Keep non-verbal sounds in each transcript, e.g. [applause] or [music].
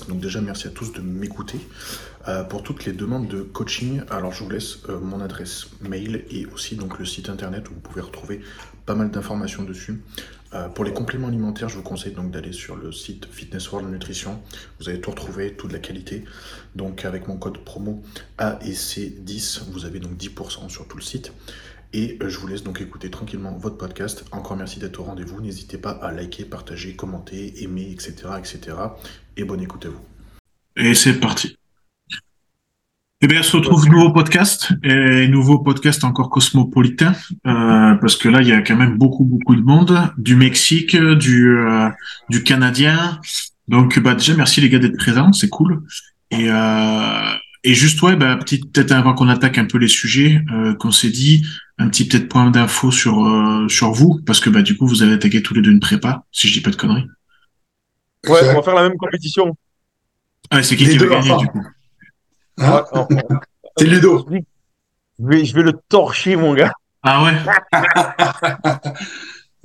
Donc déjà merci à tous de m'écouter. Euh, pour toutes les demandes de coaching, alors je vous laisse euh, mon adresse mail et aussi donc le site internet où vous pouvez retrouver pas mal d'informations dessus. Euh, pour les compléments alimentaires, je vous conseille donc d'aller sur le site Fitness World Nutrition. Vous allez tout retrouver, toute la qualité. Donc avec mon code promo AEC10, vous avez donc 10% sur tout le site. Et je vous laisse donc écouter tranquillement votre podcast. Encore merci d'être au rendez-vous. N'hésitez pas à liker, partager, commenter, aimer, etc. etc. Et bonne écoute à vous. Et c'est parti. Eh bien, on se retrouve nouveau podcast et nouveau podcast encore cosmopolitain euh, parce que là, il y a quand même beaucoup beaucoup de monde du Mexique, du euh, du Canadien. Donc, bah déjà merci les gars d'être présents, c'est cool. Et euh, et juste ouais, bah petite peut-être avant qu'on attaque un peu les sujets, qu'on s'est dit un petit peut-être point d'info sur sur vous parce que bah du coup vous avez attaqué tous les deux une prépa, si je dis pas de conneries. Ouais, on va faire la même compétition. Ah, c'est qui qui va gagner du coup Hein Ouais, on- [laughs] C'est Ludo. je, vais, je vais le torcher, mon gars. Ah ouais. [laughs]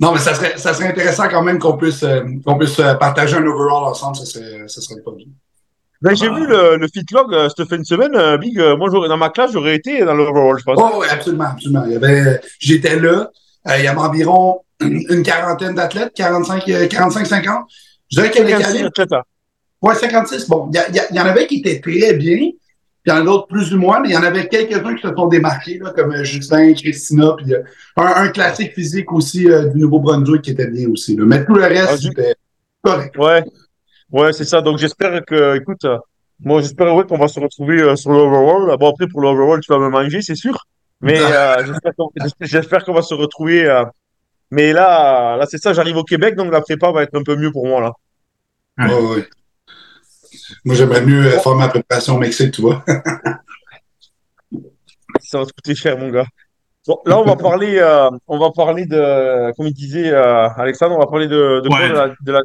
Non, mais ça serait, ça serait intéressant quand même qu'on puisse, euh, qu'on puisse euh, partager un overall ensemble. Ça serait, ça serait pas bien. Ben, j'ai Ah. vu le, le Fitlog euh, cette fin de semaine, euh, Big. euh, moi, j'aurais- dans ma classe, j'aurais été dans l'overall, je pense. Oh, oui, absolument, absolument. Il y avait, j'étais là. Euh, il y avait environ une quarantaine d'athlètes, 45, euh, 45, 50. Je dirais qu'il y avait 56 calé- athlètes, hein. Ouais, 56. Bon, il y, y en avait qui étaient très bien, puis il y en a d'autres plus ou moins, mais il y en avait quelques-uns qui se sont démarqués, là, comme euh, Justin, Christina, puis euh, un, un classique physique aussi euh, du Nouveau-Brunswick qui était bien aussi. Là. Mais tout le reste, Ah, c'était correct. Ouais, ouais, c'est ça. Donc, j'espère que, écoute, euh, moi, j'espère ouais, qu'on va se retrouver sur l'overall. Bon, après, pour l'overall, tu vas me manger, c'est sûr. Mais j'espère qu'on j'espère- j'espère qu'on va se retrouver. Mais là, là, c'est ça. J'arrive au Québec, donc la prépa va être un peu mieux pour moi là. Ouais. Ouais. Moi, j'aimerais mieux euh, faire ma préparation au Mexique, tu vois. [laughs] Ça va te coûter cher, mon gars. Bon, là, on va parler, euh, on va parler de, comme il disait euh, Alexandre, on va parler de, de quoi Ouais. de la, de la-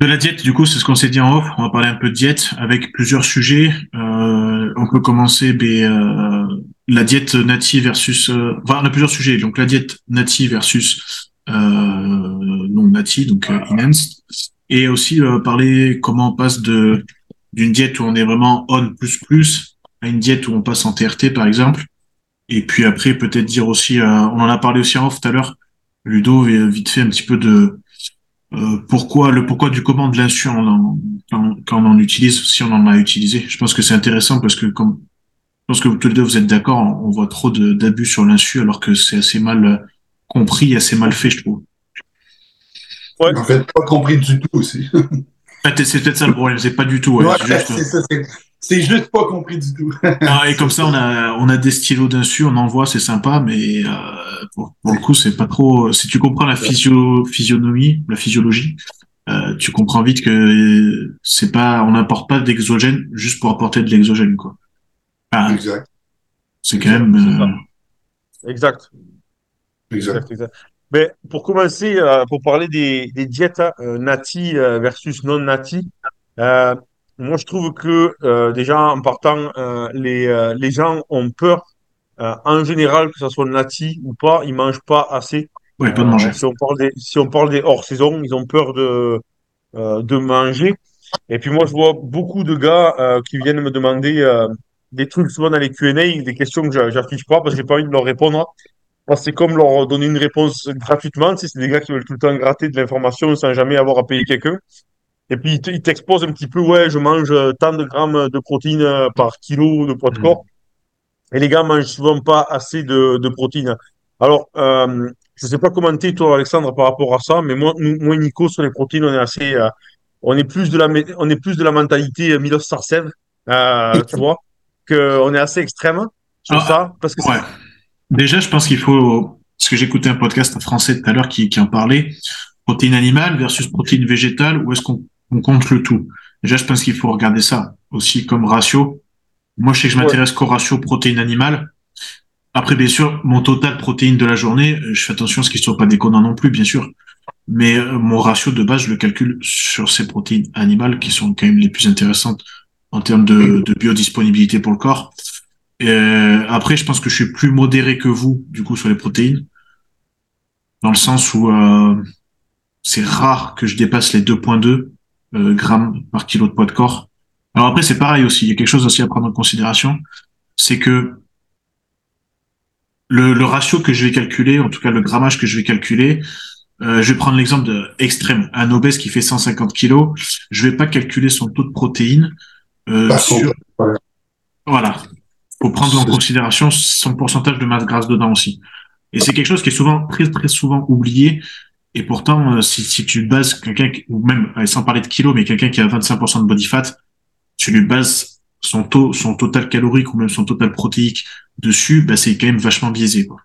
De la diète, du coup, c'est ce qu'on s'est dit en off. On va parler un peu de diète avec plusieurs sujets. Euh, on peut commencer ben, euh, la diète native versus. euh, enfin, on a plusieurs sujets. Donc la diète native versus euh, non native, donc euh, enhanced. Et aussi euh, parler comment on passe de d'une diète où on est vraiment on plus plus à une diète où on passe en TRT par exemple. Et puis après peut-être dire aussi, euh, on en a parlé aussi en off tout à l'heure. Ludo vite fait un petit peu de euh, pourquoi le pourquoi du comment de l'insu quand, quand on en utilise, si on en a utilisé. Je pense que c'est intéressant parce que comme pense que tous les deux vous êtes d'accord, on, on voit trop de- d'abus sur l'insu alors que c'est assez mal euh, compris, assez mal fait, je trouve. Ouais. En fait, pas compris du tout aussi. [laughs] C'est peut-être ça le problème, c'est pas du tout. ouais, Ouais, c'est juste- c'est juste pas compris du tout. [laughs] Ah, et comme ça, on a, on a des stylos d'insu, on envoie, c'est sympa, mais euh, pour, pour le coup, c'est pas trop. Si tu comprends la physio, physionomie, la physiologie, euh, tu comprends vite que c'est pas, on n'apporte pas d'exogène juste pour apporter de l'exogène, quoi. Ah, exact. c'est quand même. Ça. euh, Exact. Exact. Exact, exact. Mais pour commencer, euh, pour parler des, des diètes hein, euh, nati euh, versus non nati, euh, moi je trouve que euh, déjà en partant, euh, les, euh, les gens ont peur, euh, en général, que ce soit nati ou pas, ils mangent pas assez. ouais, pas de manger. Euh, si on parle des, si on parle des hors saison, ils ont peur de, euh, de manger. Et puis moi, je vois beaucoup de gars euh, qui viennent me demander euh, des trucs souvent dans les Q&A, des questions que j'a- j'affiche pas parce que j'ai pas envie de leur répondre. Parce que c'est comme leur donner une réponse gratuitement. Tu sais, c'est des gars qui veulent tout le temps gratter de l'information sans jamais avoir à payer quelqu'un. Et puis ils te- ils t'exposent un petit peu, ouais, je mange tant de grammes de protéines par kilo de poids de Mhm. corps. Et les gars mangent souvent pas assez de, de protéines. Alors, euh, je sais pas commenter toi, Alexandre, par rapport à ça, mais moi, nous- moi, et Nico, sur les protéines, on est assez, euh, on est plus de la, on est plus de la mentalité euh, Milos Sarcev, euh, [laughs] tu vois, que on est assez extrême sur Ah, ça, parce que Ouais. Déjà, je pense qu'il faut, parce que j'écoutais un podcast français tout à l'heure qui, qui en parlait, protéines animales versus protéines végétales, où est-ce qu'on on compte le tout? Déjà, je pense qu'il faut regarder ça aussi comme ratio. Moi, je sais que je Ouais. m'intéresse qu'au ratio protéines animales. Après, bien sûr, mon total protéines de la journée, je fais attention à ce qu'il soit pas déconnant non plus, bien sûr. Mais euh, mon ratio de base, je le calcule sur ces protéines animales qui sont quand même les plus intéressantes en termes de, de biodisponibilité pour le corps. Et, euh, après, je pense que je suis plus modéré que vous, du coup, sur les protéines, dans le sens où euh, c'est rare que je dépasse les 2.2 grammes par kilo de poids de corps. Alors après, c'est pareil aussi. Il y a quelque chose aussi à prendre en considération, c'est que le, le, ratio que je vais calculer, en tout cas le grammage que je vais calculer, euh, je vais prendre l'exemple extrême. Un obèse qui fait 150 kilos, je vais pas calculer son taux de protéines. Euh, sur... Voilà. Faut prendre en considération son pourcentage de masse grasse dedans aussi. Et c'est quelque chose qui est souvent très très souvent oublié. Et pourtant, euh, si, si tu bases quelqu'un, ou même sans parler de kilos, mais quelqu'un qui a 25% de body fat, tu lui bases son taux, son total calorique ou même son total protéique dessus, bah, c'est quand même vachement biaisé. Quoi.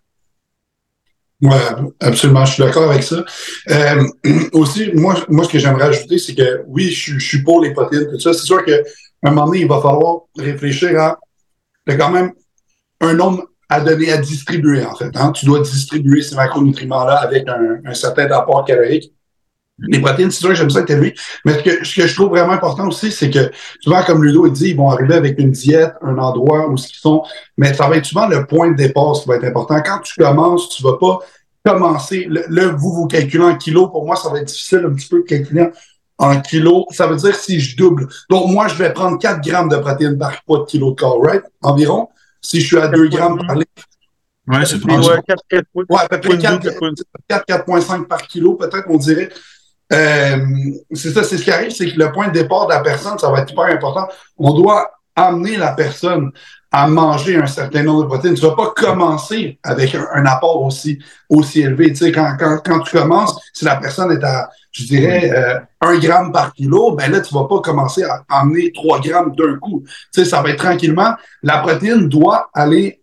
Ouais, absolument, je suis d'accord avec ça. Euh, [clears throat] aussi, moi, moi, ce que j'aimerais ajouter, c'est que oui, je, je, suis pour les protéines, tout ça. C'est sûr qu'à un moment donné, il va falloir réfléchir à. Il y a quand même un nombre à donner, à distribuer, en fait. Hein. Tu dois distribuer ces macronutriments-là avec un, certain apport calorique. Les protéines, c'est sûr que j'aime ça être élevé. Mais ce que, ce que je trouve vraiment important aussi, c'est que souvent, comme Ludo dit, ils vont arriver avec une diète, un endroit où ce qu'ils sont. Mais ça va être souvent le point de départ qui va être important. Quand tu commences, tu vas pas commencer. Là, vous, vous calculez en kilos. Pour moi, ça va être difficile un petit peu de calculer en kilos. Ça veut dire si je double. Donc, moi, je vais prendre 4 grammes de protéines par poids de kilo de corps, right? Environ. Si je suis à 2 grammes par litre. Ouais, c'est pas ouais, 4, 4, ouais, à peu près 4, 4,5 par kilo, peut-être, on dirait. Euh, c'est ça, c'est ce qui arrive, c'est que le point de départ de la personne, ça va être hyper important. On doit amener la personne à manger un certain nombre de protéines. Tu vas pas commencer avec un, apport aussi, aussi élevé. Tu sais, quand, quand, quand tu commences, si la personne est à, je dirais, euh, un gramme par kilo, ben là, tu vas pas commencer à amener trois grammes d'un coup. Tu sais, ça va être tranquillement. La protéine doit aller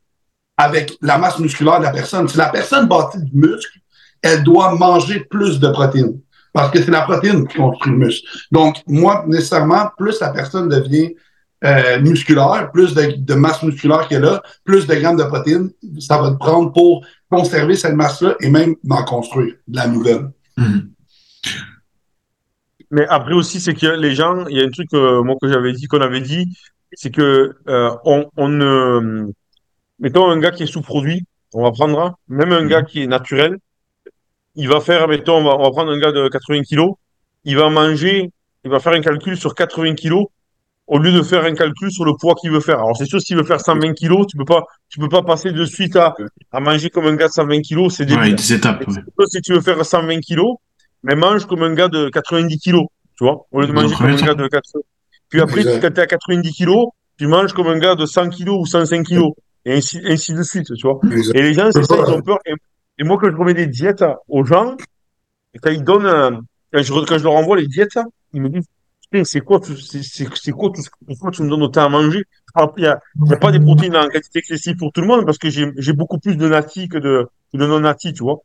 avec la masse musculaire de la personne. Si la personne bâtit du muscle, elle doit manger plus de protéines parce que c'est la protéine qui construit le muscle. Donc, moi, nécessairement, plus la personne devient euh, musculaire, plus de, masse musculaire qu'elle a, plus de grammes de protéines, ça va te prendre pour conserver cette masse-là et même d'en construire de la nouvelle. Mhm. Mais après aussi, c'est que les gens, il y a un truc euh, moi que j'avais dit, qu'on avait dit, c'est que euh, on, on mettons un gars qui est sous-produit, on va prendre même un gars qui est naturel, il va faire, mettons, on va, on va prendre un gars de 80 kilos, il va manger, il va faire un calcul sur 80 kilos au lieu de faire un calcul sur le poids qu'il veut faire. Alors c'est sûr, s'il veut faire 120 kilos, tu peux pas, tu peux pas passer de suite à, à manger comme un gars de 120 kilos, c'est des étapes. Si tu veux faire 120 kilos, mais mange comme un gars de 90 kilos, tu vois, au lieu de manger comme un gars de 80. Puis après, quand tu es à 90 kilos, tu manges comme un gars de 100 kilos ou 105 kilos, et ainsi, ainsi de suite, tu vois. Et les gens, c'est ça, ils ont peur. Et moi, quand je remets des diètes aux gens, et quand ils donnent, quand, je, quand je leur envoie les diètes, ils me disent, c'est quoi, c'est quoi tout pourquoi tu me donnes autant à manger? Il n'y a, a pas des protéines en quantité excessive pour tout le monde parce que j'ai beaucoup plus de nati que de, de non nati, tu vois.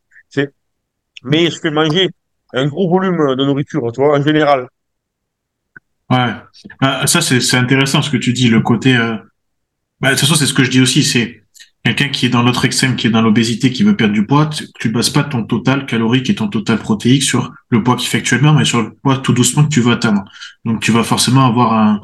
Mais je fais manger un gros volume de nourriture, tu vois, en général. Ouais. Bah, ça, c'est intéressant ce que tu dis, le côté, euh... bah, de toute façon, c'est ce que je dis aussi, c'est, quelqu'un qui est dans l'autre extrême, qui est dans l'obésité, qui veut perdre du poids, tu, ne bases pas ton total calorique et ton total protéique sur le poids qu'il fait actuellement, mais sur le poids tout doucement que tu veux atteindre. Donc tu vas forcément avoir un,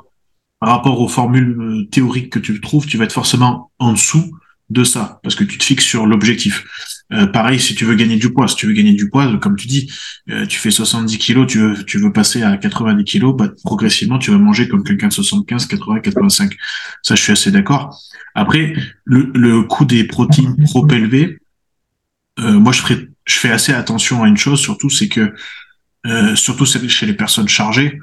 rapport aux formules euh, théoriques que tu trouves, tu vas être forcément en dessous de ça, parce que tu te fixes sur l'objectif. Euh, pareil, si tu veux gagner du poids, si tu veux gagner du poids, comme tu dis, euh, tu fais 70 kilos, tu veux, tu veux passer à 90 kilos, bah, progressivement, tu vas manger comme quelqu'un de 75, 80, 85. Ça, je suis assez d'accord. Après, le, coût des protéines trop élevé, euh, moi, je, je fais assez attention à une chose, surtout, c'est que, surtout chez les personnes chargées,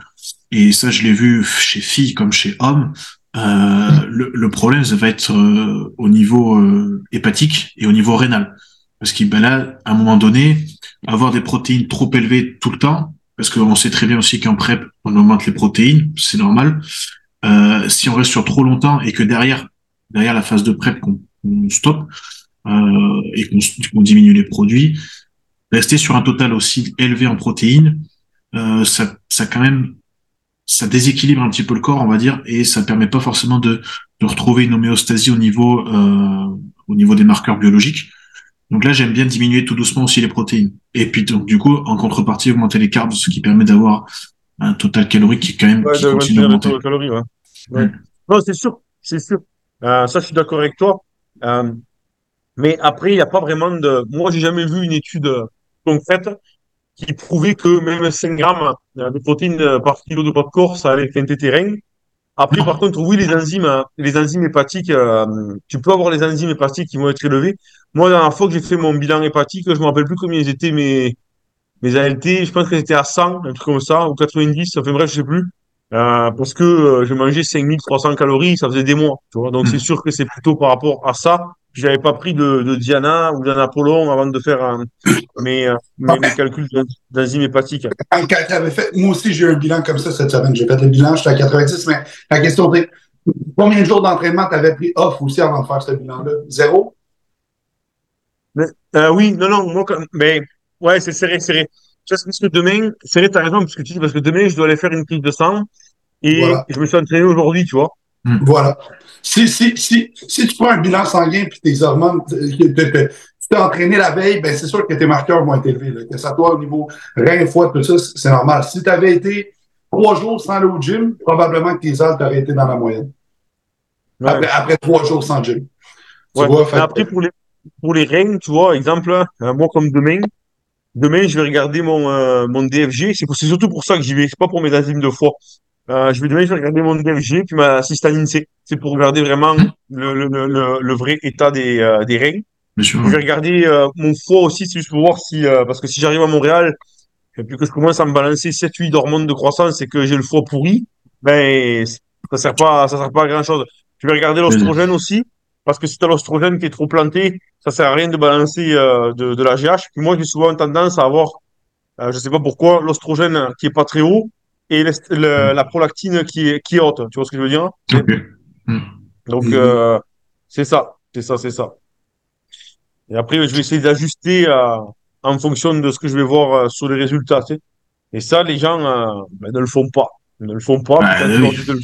et ça, je l'ai vu chez filles comme chez hommes, euh, le, le, problème, ça va être euh, au niveau euh, hépatique et au niveau rénal. Parce qu'il ben là, à un moment donné, avoir des protéines trop élevées tout le temps, parce qu'on sait très bien aussi qu'en PrEP, on augmente les protéines, c'est normal. si on reste sur trop longtemps et que derrière, derrière la phase de PrEP, qu'on stoppe et qu'on diminue les produits, rester sur un total aussi élevé en protéines, ça, ça quand même ça déséquilibre un petit peu le corps, on va dire, et ça permet pas forcément de, de retrouver une homéostasie au niveau, euh, au niveau des marqueurs biologiques. Donc là, j'aime bien diminuer tout doucement aussi les protéines. Et puis donc du coup, en contrepartie, augmenter les carbs, ce qui permet d'avoir un total calorique qui quand même qui continue d'augmenter. Calories, ouais. ouais. Mm. Non, c'est sûr, c'est sûr. Euh, ça, je suis d'accord avec toi. Euh, mais après, il n'y a pas vraiment de. Moi, j'ai jamais vu une étude concrète qui prouvaient que même 5 grammes de protéines par kilo de poids de corps, ça allait feinter tes reins. Après, par contre, oui, les enzymes, les enzymes hépatiques, euh, tu peux avoir les enzymes hépatiques qui vont être élevées. Moi, la dernière fois que j'ai fait mon bilan hépatique, je me rappelle plus combien étaient mes, mes ALT. Je pense que c'était à 100, un truc comme ça, ou 90, enfin bref, je sais plus. Euh, parce que euh, je mangeais 5300 calories, ça faisait des mois, tu vois. Donc, c'est sûr que c'est plutôt par rapport à ça. J'avais pas pris de, de Diana ou d'Anapollon avant de faire un, mes, euh, mes, mes, calculs d'enzymes hépatiques. Fait, moi aussi, j'ai eu un bilan comme ça cette semaine. J'ai fait le bilan, j'étais à 90, mais la question est combien de jours d'entraînement tu avais pris off aussi avant de faire ce bilan-là? Zéro? Mais, euh, oui, non, non, moi, mais ouais, c'est serré, serré. Parce que demain, serré, t'as raison, parce que tu dis, parce que demain, je dois aller faire une prise de sang et voilà. je me suis entraîné aujourd'hui, tu vois. Voilà. Si, si, si, si tu prends un bilan sanguin puis tes hormones, tu t'es entraîné la veille, ben c'est sûr que tes marqueurs vont être élevés. Là. Que ça toi au niveau rein, foie, tout ça, c'est normal. Si tu avais été trois jours sans aller au gym, probablement que tes ailes t'auraient été dans la moyenne. Ouais. Après, après, trois jours sans gym. Ouais. Vois, fait, après, pour les, pour les reins, tu vois, exemple, euh, moi comme demain, demain, je vais regarder mon, euh, mon DFG. C'est surtout pour ça que j'y vais. C'est pas pour mes enzymes de foie. Euh, je vais demain, je vais regarder mon DFG puis ma cystine C. C'est pour regarder vraiment le, le, le, le vrai état des, euh, des reins. Je vais regarder euh, mon foie aussi, c'est juste pour voir si, euh, parce que si j'arrive à Montréal et puis que je commence à me balancer 7-8 d'hormones de croissance et que j'ai le foie pourri, ben, ça sert pas, ça sert pas à grand chose. Je vais regarder l'ostrogène aussi, parce que si tu as l'ostrogène qui est trop planté, ça sert à rien de balancer de, de la GH. Puis moi, j'ai souvent tendance à avoir, je sais pas pourquoi, l'ostrogène qui est pas très haut et le, le, la prolactine qui est, qui est haute. Tu vois ce que je veux dire? Okay. Donc, euh, c'est ça, c'est ça, c'est ça. Et après, je vais essayer d'ajuster euh, en fonction de ce que je vais voir euh, sur les résultats. Tu sais. Et ça, les gens ben, ne le font pas. Ils ne le font pas. Bah, quand, oui. tu leur dis de le...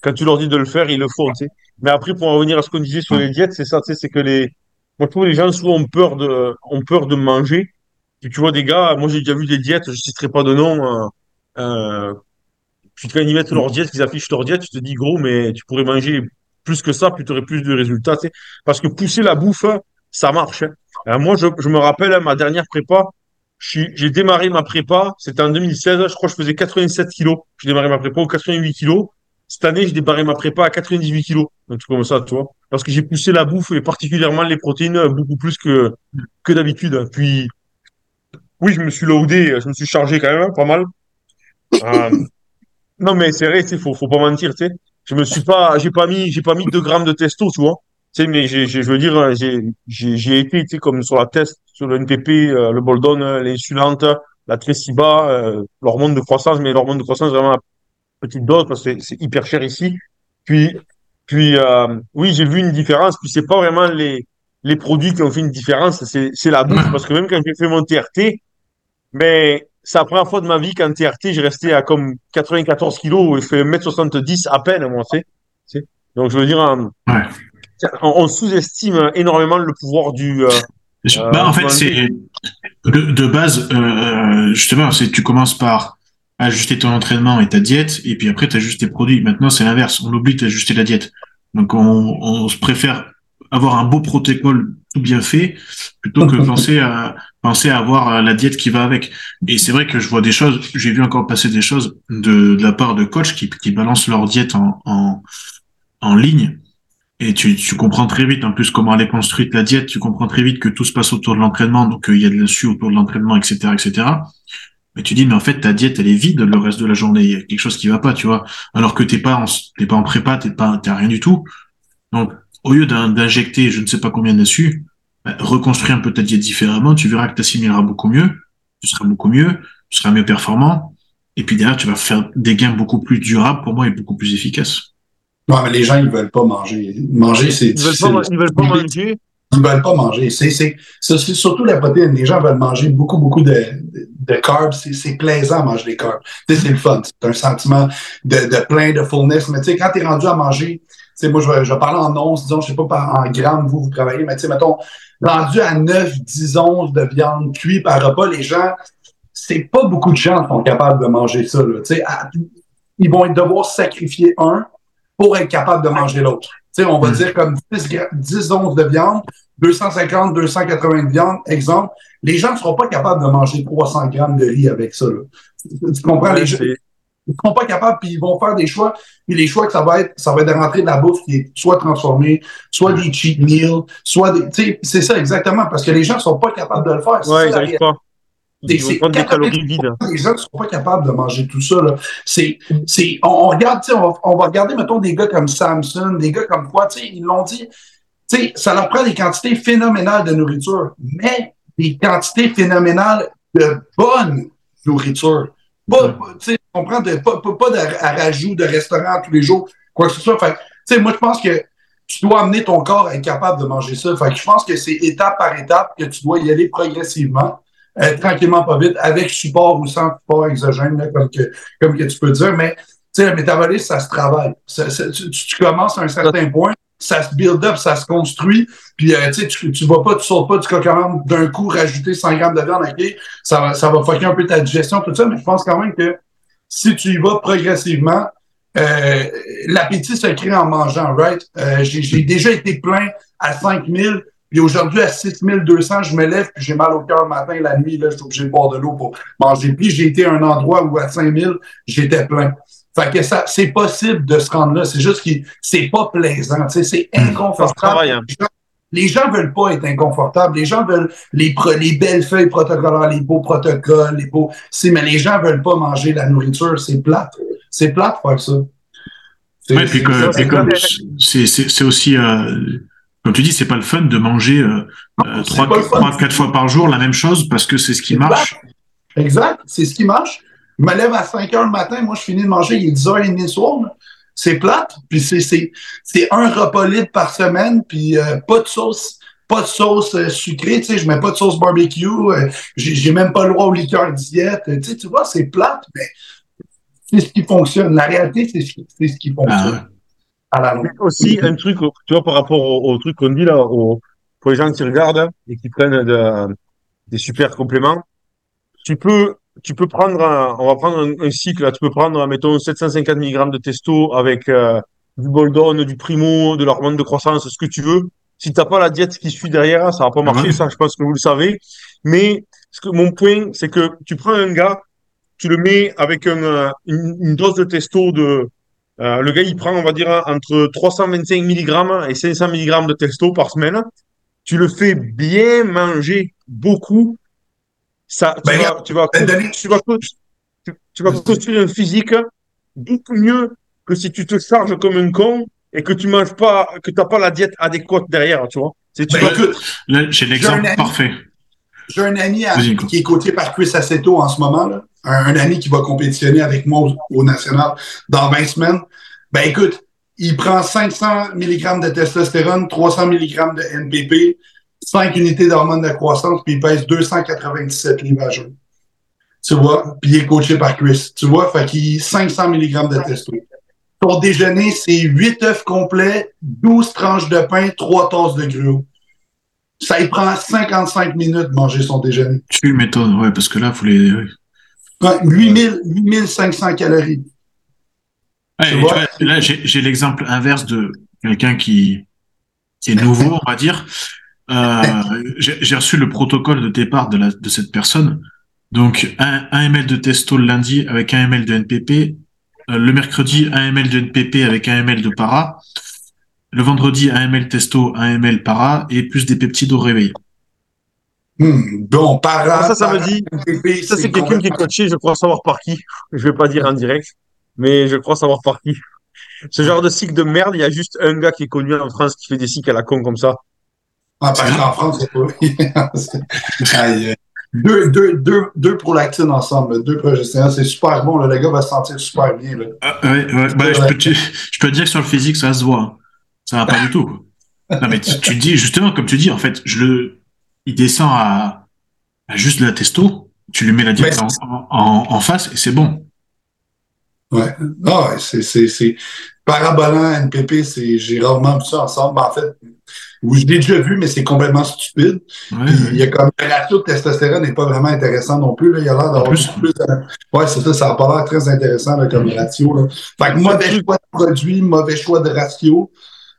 quand tu leur dis de le faire, ils le font. Tu sais. Mais après, pour en revenir à ce qu'on disait sur les diètes, c'est ça, tu sais, c'est que les, moi, je trouve que les gens souvent ont peur de, ont peur de manger. Et tu vois des gars, moi j'ai déjà vu des diètes, je citerai pas de nom. Euh, puis quand ils mettent leur diète, qu'ils affichent leur diète, tu te dis gros, mais tu pourrais manger plus que ça, puis tu aurais plus de résultats. Tu. Parce que pousser la bouffe, ça marche. Hein. Euh, moi, je, me rappelle, hein, ma dernière prépa, j'ai démarré ma prépa, c'était en 2016, je crois que je faisais 87 kilos. J'ai démarré ma prépa aux 88 kilos. Cette année, j'ai démarré ma prépa à 98 kilos. Un truc comme ça, tu. Parce que j'ai poussé la bouffe et particulièrement les protéines beaucoup plus que, que d'habitude. Puis, oui, je me suis loadé, je me suis chargé quand même, hein, pas mal. Euh, non, mais c'est vrai, il faut, faut pas mentir, tu sais. Je me suis pas, j'ai pas mis, j'ai pas mis 2 grammes de testo, tu. Tu sais, mais je veux dire, j'ai, j'ai été, tu sais, comme sur la test, sur le NPP, euh, le Boldon, l'insulante, la Tresiba, euh, l'hormone de croissance, mais l'hormone de croissance vraiment à petite dose parce que c'est hyper cher ici. Puis, puis, euh, oui, j'ai vu une différence. Puis c'est pas vraiment les, produits qui ont fait une différence, c'est, c'est la bouffe. Parce que même quand j'ai fait mon TRT, mais c'est la première fois de ma vie qu'en TRT, j'ai resté à comme 94 kilos et je fais 1m70 à peine, moi, tu sais. Donc, je veux dire, ouais. on, sous-estime énormément le pouvoir du. Euh, bah, en fait, c'est de, de, base, euh, justement, c'est tu commences par ajuster ton entraînement et ta diète, et puis après, tu ajustes tes produits. Maintenant, c'est l'inverse. On oublie d'ajuster la diète. Donc, on, on se préfère avoir un beau protocole tout bien fait plutôt que [laughs] penser à penser à avoir la diète qui va avec. Et c'est vrai que je vois des choses, j'ai vu encore passer des choses de, de la part de coachs qui, qui balancent leur diète en, en, en ligne. Et tu, tu comprends très vite, en plus, comment elle est construite, la diète, tu comprends très vite que tout se passe autour de l'entraînement, donc il y a de l'insu autour de l'entraînement, etc., etc. Mais tu dis, mais en fait, ta diète, elle est vide le reste de la journée. Il y a quelque chose qui va pas, tu vois. Alors que t'es pas en, t'es pas en prépa, t'es pas, t'as rien du tout. Donc, au lieu d'injecter je ne sais pas combien d'insu, bah, reconstruire un peu ta diète différemment, tu verras que tu assimileras beaucoup mieux, tu seras beaucoup mieux, tu seras mieux performant, et puis derrière, tu vas faire des gains beaucoup plus durables pour moi et beaucoup plus efficaces. Non, mais les gens, ils veulent pas manger. Manger, c'est ils veulent pas, ils veulent pas manger. Ils veulent pas manger. C'est, c'est, c'est surtout la protéine. Les gens veulent manger beaucoup, beaucoup de, de, de carbs. C'est, c'est plaisant à manger des carbs. Tu c'est le fun. C'est un sentiment de, de plein, de fullness. Mais tu sais, quand t'es rendu à manger, tu sais, moi, je vais, je vais parler en onces, disons, je sais pas par, en grammes, vous, vous travaillez, mais tu sais, mettons, rendu à 9, 10 onces de viande cuite par repas, les gens, c'est pas beaucoup de gens qui sont capables de manger ça, là. Tu sais, ils vont devoir sacrifier un pour être capable de manger l'autre. sais, on va Mm. dire comme 10, gra- 10 onces de viande, 250, 280 de viande, exemple. Les gens ne seront pas capables de manger 300 grammes de riz avec ça. là. Tu comprends? Ouais, les gens ils seront pas capables, puis ils vont faire des choix. Puis les choix que ça va être, ça va être de rentrer de la bouffe qui est soit transformée, soit des cheat meals, soit des. Tu sais, c'est ça exactement, parce que les gens sont pas capables de le faire. Ça, ils n'arrivent pas. C'est- Ils vont c'est prendre des 80 calories vides. les gens ne sont pas capables de manger tout ça. Là. C'est, c'est, on, on regarde, on, va- on va regarder, mettons, des gars comme Samson, des gars comme quoi, tu sais, ils l'ont dit, tu sais, ça leur prend des quantités phénoménales de nourriture, mais des quantités phénoménales de bonne nourriture. Pas, Ouais. tu sais, on prend de, pas, pas, pas de à rajout de restaurant tous les jours, quoi que ce soit. Fait, tu sais, moi, je pense que tu dois amener ton corps à être capable de manger ça. Fait que je pense que c'est étape par étape que tu dois y aller progressivement, euh, tranquillement, pas vite, avec support ou sans support exogène, là, comme, que, comme que tu peux dire. Mais tu sais, le métabolisme, ça se travaille. Ça- ça- tu, tu commences à un certain point, ça se build up, ça se construit. Puis, euh, tu sais, tu, vas pas, tu sautes pas du coq d'un coup, rajouter 100 grammes de viande, OK? Ça va, ça va fucker un peu ta digestion, tout ça. Mais je pense quand même que si tu y vas progressivement, euh, l'appétit se crée en mangeant, right? Euh, j'ai, j'ai déjà été plein à 5000, puis aujourd'hui à 6200, je me lève, puis j'ai mal au cœur le matin, la nuit, là, je suis obligé de boire de l'eau pour manger. Puis j'ai été à un endroit où à 5000, j'étais plein. Fait que ça, c'est possible de se rendre là. C'est juste que c'est pas plaisant, tu sais, c'est se inconfortable. Les gens- Les gens veulent pas être inconfortables. Les gens veulent les, pro- les belles feuilles protocolaires, les beaux protocoles, les beaux. Mais les gens veulent pas manger la nourriture. C'est plate. C'est plate faire ça. C'est- Ouais, puis c'est- que- ça, puis c'est comme plate. c'est c'est c'est aussi euh, comme tu dis, c'est pas le fun de manger euh, euh, trois quatre fois par jour la même chose parce que c'est ce qui marche. Exact. C'est ce qui marche. Je me lève à 5 heures le matin. Moi, je finis de manger. Il est 10h30 le soir. C'est plate. Puis c'est, c'est, c'est un repas libre par semaine. Puis euh, pas de sauce. Pas de sauce euh, sucrée, tu sais, je mets pas de sauce barbecue, euh, j'ai, même pas le droit aux liqueurs diète. Tu sais, tu vois, c'est plate, mais c'est ce qui fonctionne. La réalité, c'est ce ce qui Ah, fonctionne à la longue. aussi un truc, tu vois, par rapport au, au truc qu'on dit là, au- pour les gens qui regardent hein, et qui prennent de- des super compléments, tu peux, tu peux prendre, un- on va prendre un, un cycle, là, tu peux prendre, mettons, 750 mg de testo avec euh, du Boldon, du Primo, de l'hormone de croissance, ce que tu veux. Si t'as pas la diète qui suit derrière, ça va pas marcher, ça, je pense que vous le savez. Mais ce que, mon point, c'est que tu prends un gars, tu le mets avec un, euh, une, une dose de testo de, euh, le gars, il prend, on va dire, entre 325 mg et 500 mg de testo par semaine. Tu le fais bien manger beaucoup. Ça, tu Ben, vas, tu vas, ben, tu vas, co- tu, tu vas construire un physique beaucoup mieux que si tu te charges comme un con et que tu manges pas, que t'as pas la diète adéquate derrière, tu vois. C'est, tu Ben, Là, j'ai l'exemple ami- parfait. J'ai un ami à- qui est coaché par Chris Aceto en ce moment, là. Un, un ami qui va compétitionner avec moi au, au national dans 20 semaines. Ben écoute, il prend 500 mg de testostérone, 300 mg de NPP, 5 unités d'hormones de croissance, puis il pèse 297 livres à jour. Tu vois? Puis il est coaché par Chris. Tu vois? Fait qu'il 500 mg de testo. Ton déjeuner, c'est 8 œufs complets, 12 tranches de pain, 3 tasses de gruau. Ça y prend 55 minutes de manger son déjeuner. Tu m'étonnes, ouais, parce que là, faut les. ouais. Ouais, 8000, 8500 calories. Ouais, Tu et tu vois? vois, là, j'ai j'ai l'exemple inverse de quelqu'un qui, qui est nouveau, on va dire. Euh, j'ai reçu le protocole de départ de, la, de cette personne. Donc, 1, 1 ml de testo le lundi avec 1 ml de NPP. Euh, le mercredi, 1 ml de NPP avec 1 ml de para. Le vendredi, 1 ml testo, 1 ml para et plus des peptides au réveil. Hmm, bon, para, Ça, ça me dit- NPP, ça, c'est quelqu'un qui est coaché, je crois savoir par qui. Je vais pas dire en direct, mais je crois savoir par qui. Ce genre de cycle de merde, il y a juste un gars qui est connu en France qui fait des cycles à la con comme ça. Ah, parce qu'en France, c'est pas. [laughs] Aïe, deux, deux, deux, deux prolactines ensemble, deux progestérone, c'est super bon. Là, le gars va se sentir super bien. Là. Ah, je, peux te, je peux te dire que sur le physique, ça se voit. Ça va pas du tout. Non, mais tu, tu dis, justement, comme tu dis, en fait, je le, il descend à, à juste de la testo, tu lui mets la diète Mais en, en, en face et c'est bon. Ouais. Ouais, c'est, c'est, c'est. Parabolant, NPP, c'est, j'ai rarement vu ça ensemble. Mais en fait, oui, je l'ai déjà vu, mais c'est complètement stupide. Ouais, Puis, ouais. il y a comme le ratio de testostérone n'est pas vraiment intéressant non plus. Là. Il y a l'air d'avoir plus. plus de... Ouais, c'est ça, ça n'a pas l'air très intéressant là, comme ratio. Là. Fait que mauvais choix de produit, mauvais choix de ratio.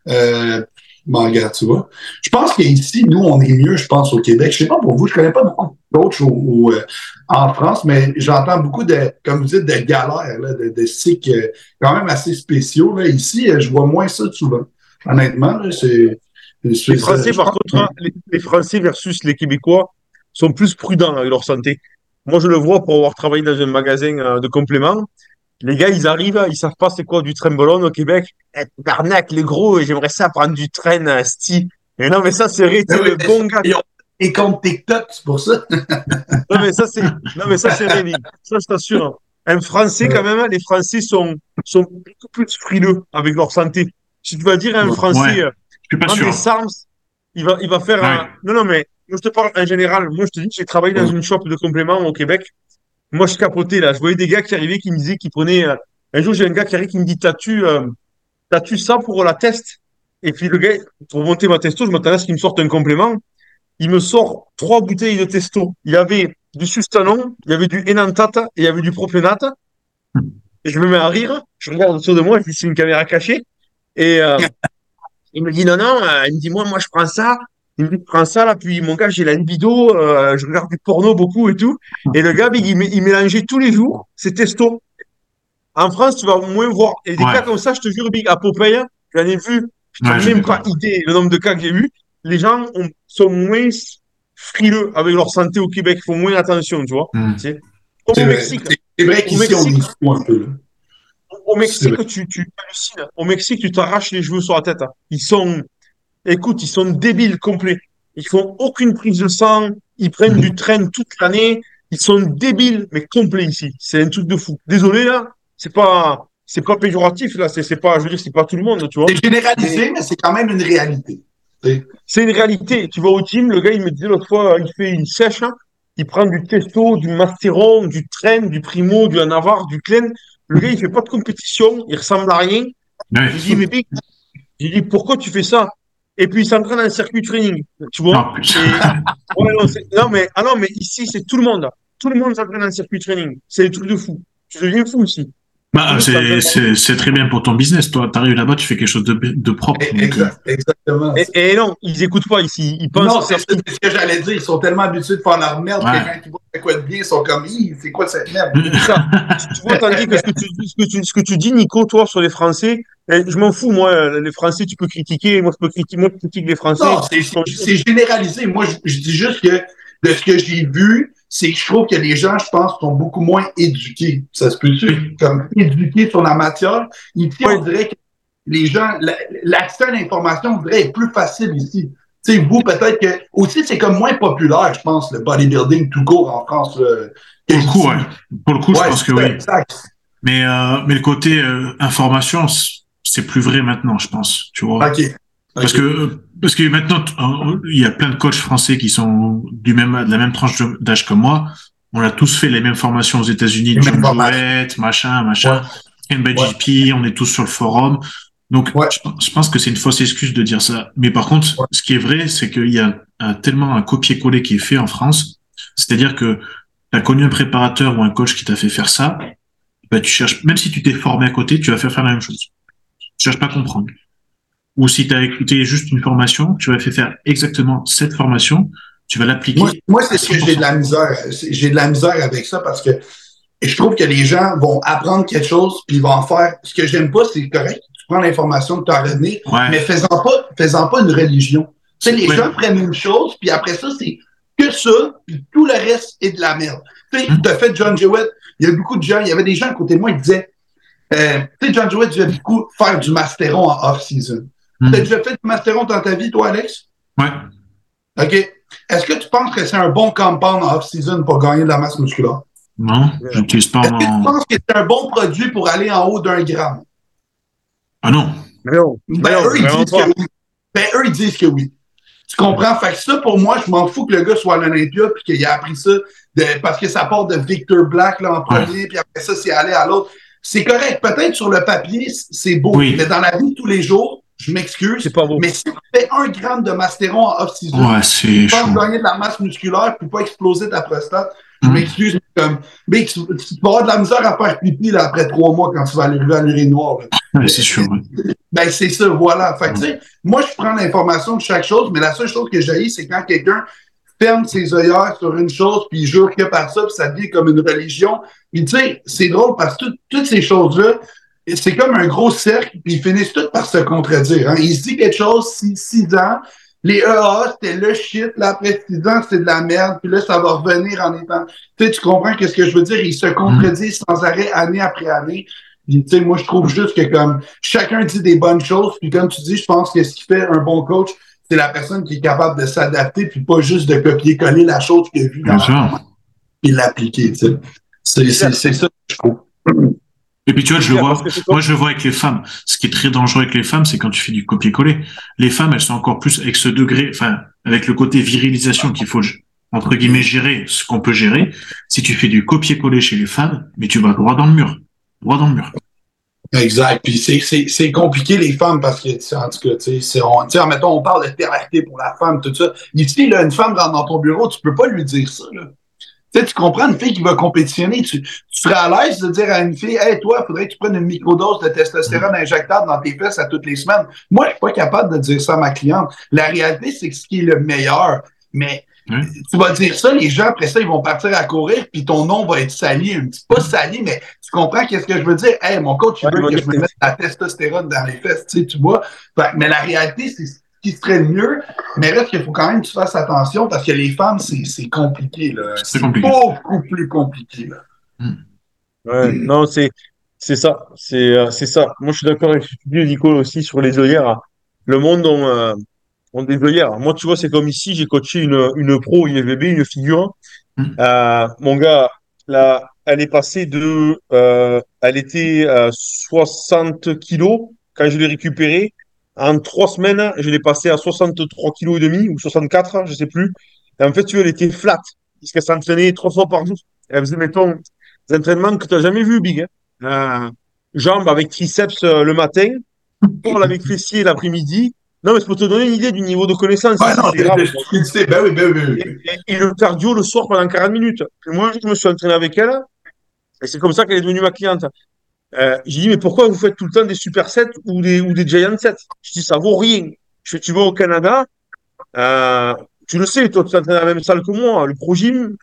Euh, bon, regarde, tu vois. Je pense qu'ici, nous, on est mieux, je pense, au Québec. Je sais pas pour vous, je connais pas beaucoup d'autres euh, en France, mais j'entends beaucoup de, comme vous dites, de galères, là, de, de cycles euh, quand même assez spéciaux. Là. Ici, euh, je vois moins ça souvent. Honnêtement, c'est. Les Français, par contre, hein, les, les Français versus les Québécois sont plus prudents avec leur santé. Moi, je le vois pour avoir travaillé dans un magasin de compléments. Les gars, ils arrivent, ils savent pas c'est quoi du trembolone au Québec. Eh, Barnac, les gros, j'aimerais ça prendre du train, euh, sti. Mais non, mais ça, c'est vrai, t'es le bon gars. Et, contre TikTok, c'est pour ça. [laughs] Non, mais ça, c'est, non, mais ça, c'est Nick. Ça, je t'assure. Un Français, quand même, les Français sont, sont beaucoup plus frileux avec leur santé. Si tu vas dire à un. Français, Ouais. Je suis pas sûr. SARMS, il va, il va faire un... Non, non, mais moi, je te parle en général. Moi, je te dis, j'ai travaillé dans une shop de compléments au Québec. Moi, je capotais, là. Je voyais des gars qui arrivaient, qui me disaient qu'ils prenaient... euh, Un jour, j'ai un gars qui arrive qui me dit, t'as-tu, euh, t'as-tu ça pour la test? Et puis, le gars, pour monter ma testo, je m'attendais à ce qu'il me sorte un complément. Il me sort trois bouteilles de testo. Il y avait du Sustanon, il y avait du Enantate et il y avait du Propionate. Et je me mets à rire. Je regarde autour de moi, et puis c'est une caméra cachée. Et euh, il me dit non, non. euh, il me dit moi, moi, je prends ça. Il me dit, prends ça, là, puis mon gars, j'ai la libido, euh, je regarde du porno beaucoup et tout. Et le gars, il, il mélangeait tous les jours ses testos. En France, tu vas moins voir. Et des Ouais. cas comme ça, je te jure, Big, à Popeye, j'en ai vu. Je Ouais, n'ai ai même pas idée le nombre de cas que j'ai eu. Les gens ont- sont moins frileux avec leur santé au Québec. Ils font moins attention, tu vois. Tu sais. Comme au vrai, Mexique. vrai Au on Mexique. fou un peu. Là. Au C'est Mexique, tu, tu hallucines. Au Mexique, tu t'arraches les cheveux sur la tête. hein. Ils sont, écoute, ils sont débiles complets. Ils font aucune prise de sang. Ils prennent du train toute l'année. Ils sont débiles, mais complets ici. C'est un truc de fou. Désolé, là. C'est pas, c'est pas péjoratif, là. C'est, c'est pas, je veux dire, c'est pas tout le monde, tu vois. C'est généralisé, mais c'est quand même une réalité. C'est- une réalité. Tu vas au gym, le gars, il me disait l'autre fois, il fait une sèche, hein. il prend du testo, du masteron, du train, du primo, du anavar, du clen. Le gars, il fait pas de compétition, il ressemble à rien. Ouais. Je lui dis, mais Big, je lui dis, pourquoi tu fais ça? Et puis, il s'entraîne dans un circuit training, tu vois. Non, putain. Et- [laughs] ouais, non, c'est- non, mais, ah non, mais ici, c'est tout le monde. Tout le monde s'entraîne dans un circuit training. C'est un truc de fou. Tu deviens fou ici. Bah, c'est, très bien pour ton business. Toi, t'arrives là-bas, tu fais quelque chose de, de propre. Exact- exactement. Et, et non, ils écoutent pas ici. Ils pensent Non, que c'est ce que j'allais dire. Ils sont tellement habitués de faire leur merde Ouais. que quand ils voient quoi de bien, ils sont comme, c'est quoi cette merde? ça. tu vois, tandis que ce que tu, ce que tu, ce que tu dis, Nico, toi, sur les Français, eh, je m'en fous, moi, les Français, tu peux critiquer, moi, je peux critiquer, moi, je critique les Français. Non, c'est c'est généralisé. Moi, je, je dis juste que de ce que j'ai vu, c'est que je trouve que les gens, je pense, sont beaucoup moins éduqués. Ça se peut-tu? Comme éduqués sur la matière. Ici, on dirait que les gens, la- l'accès à l'information, on dirait, est plus facile ici. Tu sais, vous, peut-être que, aussi, c'est comme moins populaire, je pense, le bodybuilding tout court en France. que pour le coup, ouais. Pour le coup, je pense que oui. exact. Mais, euh, mais le côté euh, information, c'est plus vrai maintenant, je pense. Tu vois. OK. Parce que parce que maintenant il y a plein de coachs français qui sont du même de la même tranche d'âge que moi. On a tous fait les mêmes formations aux États-Unis, John. Jouet, machin, machin. Ouais. JP, on est tous sur le forum. Donc Ouais. je, je pense que c'est une fausse excuse de dire ça. Mais par contre, ce qui est vrai, c'est qu'il y a un- tellement un copier-coller qui est fait en France. C'est-à-dire que tu as connu un préparateur ou un coach qui t'a fait faire ça, bah, tu cherches, même si tu t'es formé à côté, tu vas faire faire la même chose. Tu cherches pas à comprendre. Ou si tu as écouté juste une formation, tu vas faire faire exactement cette formation, tu vas l'appliquer. Moi, moi c'est ce que j'ai de la misère. J'ai de la misère avec ça parce que je trouve que les gens vont apprendre quelque chose puis ils vont en faire. Ce que j'aime pas, c'est correct. Tu prends l'information que tu as Ouais. mais faisant pas, faisant pas une religion. Tu sais, les Ouais. gens prennent une chose, puis après ça, c'est que ça, puis tout le reste est de la merde. Tu sais, Hmm. fait John Jewett, il y a beaucoup de gens, il y avait des gens à côté de moi qui disaient, euh, tu sais, John Jewett, tu as beaucoup faire du masteron en off-season. Hmm. Tu as déjà fait du masteron dans ta vie, toi, Alex? Ouais. OK. Est-ce que tu penses que c'est un bon compound en off-season pour gagner de la masse musculaire? Non, j'utilise pas Est-ce que tu penses que c'est un bon produit pour aller en haut d'un gramme? Ah non. Mais non. Ben, non, eux, ils disent que oui. Ben, eux, ils disent que oui. Tu comprends? Fait que ça, pour moi, je m'en fous que le gars soit à l'Olympia puis qu'il ait appris ça de- parce que ça part de Victor Black là, en premier, puis après ça, c'est aller à l'autre. C'est correct. Peut-être sur le papier, c'est beau. Oui. Mais dans la vie de tous les jours, je m'excuse. C'est pas beau. Mais si tu fais un gramme de mastéron en off-season, Ouais, tu penses gagner de la masse musculaire puis pas exploser ta prostate, je Mhm. m'excuse, mais comme, mais tu, tu vas avoir de la misère à faire pipi là, après trois mois quand tu vas arriver à l'urinoir. Ouais, c'est sûr. ouais. Ben, c'est ça, voilà. Fait que, moi, je prends l'information de chaque chose, mais la seule chose que j'ai, c'est quand quelqu'un ferme ses œillères sur une chose, puis il jure que par ça, puis ça devient comme une religion. Puis, tu sais, c'est drôle parce que tout- toutes ces choses-là, c'est comme un gros cercle, puis ils finissent toutes par se contredire. Hein. Il se dit quelque chose, six, six ans, les EA, c'était le shit, là, après six ans, c'est de la merde, puis là, ça va revenir en étant... Tu sais, tu comprends qu'est-ce que je veux dire? Ils se contredisent sans arrêt, année après année. Puis, tu sais, moi, je trouve juste que comme chacun dit des bonnes choses, puis comme tu dis, je pense que ce qui fait un bon coach, c'est la personne qui est capable de s'adapter, puis pas juste de copier-coller la chose qu'il a vue dans Bien sûr. et l'appliquer, tu sais. C'est, ça que je trouve. [clears throat] Et puis tu vois, je le vois. Moi, je le vois avec les femmes. Ce qui est très dangereux avec les femmes, c'est quand tu fais du copier-coller. Les femmes, elles sont encore plus avec ce degré, enfin, avec le côté virilisation qu'il faut entre guillemets gérer ce qu'on peut gérer. Si tu fais du copier-coller chez les femmes, mais tu vas droit dans le mur, droit dans le mur. Exact. Puis c'est, c'est, c'est compliqué, les femmes, parce que, en tout cas, tu sais, on, mettons, on parle de thérapie pour la femme, tout ça. Ici, là, une femme rentre dans ton bureau, tu peux pas lui dire ça, là. Tu sais, tu comprends, une fille qui va compétitionner, tu, tu serais à l'aise de dire à une fille, hey, toi, faudrait que tu prennes une microdose de testostérone injectable dans tes fesses à toutes les semaines. Moi, je suis pas capable de dire ça à ma cliente. La réalité, c'est que ce qui est le meilleur. Mais Oui. tu vas dire ça, les gens, après ça, ils vont partir à courir, puis ton nom va être sali, un petit pas sali, mais tu comprends qu'est-ce que je veux dire? Hey, mon coach, il Ouais, veut il que je me mette la testostérone dans les fesses, tu sais, tu vois. Mais la réalité, c'est ce qui serait le mieux, mais reste qu'il faut quand même que tu fasses attention parce que les femmes, c'est compliqué, là. C'est beaucoup plus compliqué, là. Ouais, non, c'est c'est ça, c'est euh, c'est ça. Moi, je suis d'accord avec ce que tu dis, Nicole, aussi sur les œillères. Le monde ont, euh, ont des œillères. Moi, tu vois, c'est comme ici, j'ai coaché une, une pro IFBB, une figure. Mm. Euh, mon gars, là, elle est passée de, euh, elle était à 60 kilos quand je l'ai récupérée. En trois semaines, je l'ai passée à 63 kilos et demi ou 64, je sais plus. Et en fait, tu vois, elle était flat parce qu'elle s'entraînait trois fois par jour. Elle faisait, mettons, des entraînements que tu n'as jamais vu, Big. Hein. Euh, jambes avec triceps euh, le matin, pôle avec fessier l'après-midi. Non, mais c'est pour te donner une idée du niveau de connaissance. Ouais, non, grave. je- ben ben oui, ben oui. Et, et- et le cardio le soir pendant 40 minutes. Et moi, je me suis entraîné avec elle. Et c'est comme ça qu'elle est devenue ma cliente. Euh, j'ai dit, mais pourquoi vous faites tout le temps des supersets ou des, ou des giant sets? Je dis, ça vaut rien. Je fais, tu vas au Canada, euh, tu le sais, toi, tu t'entraînes dans la même salle que moi. Le pro gym,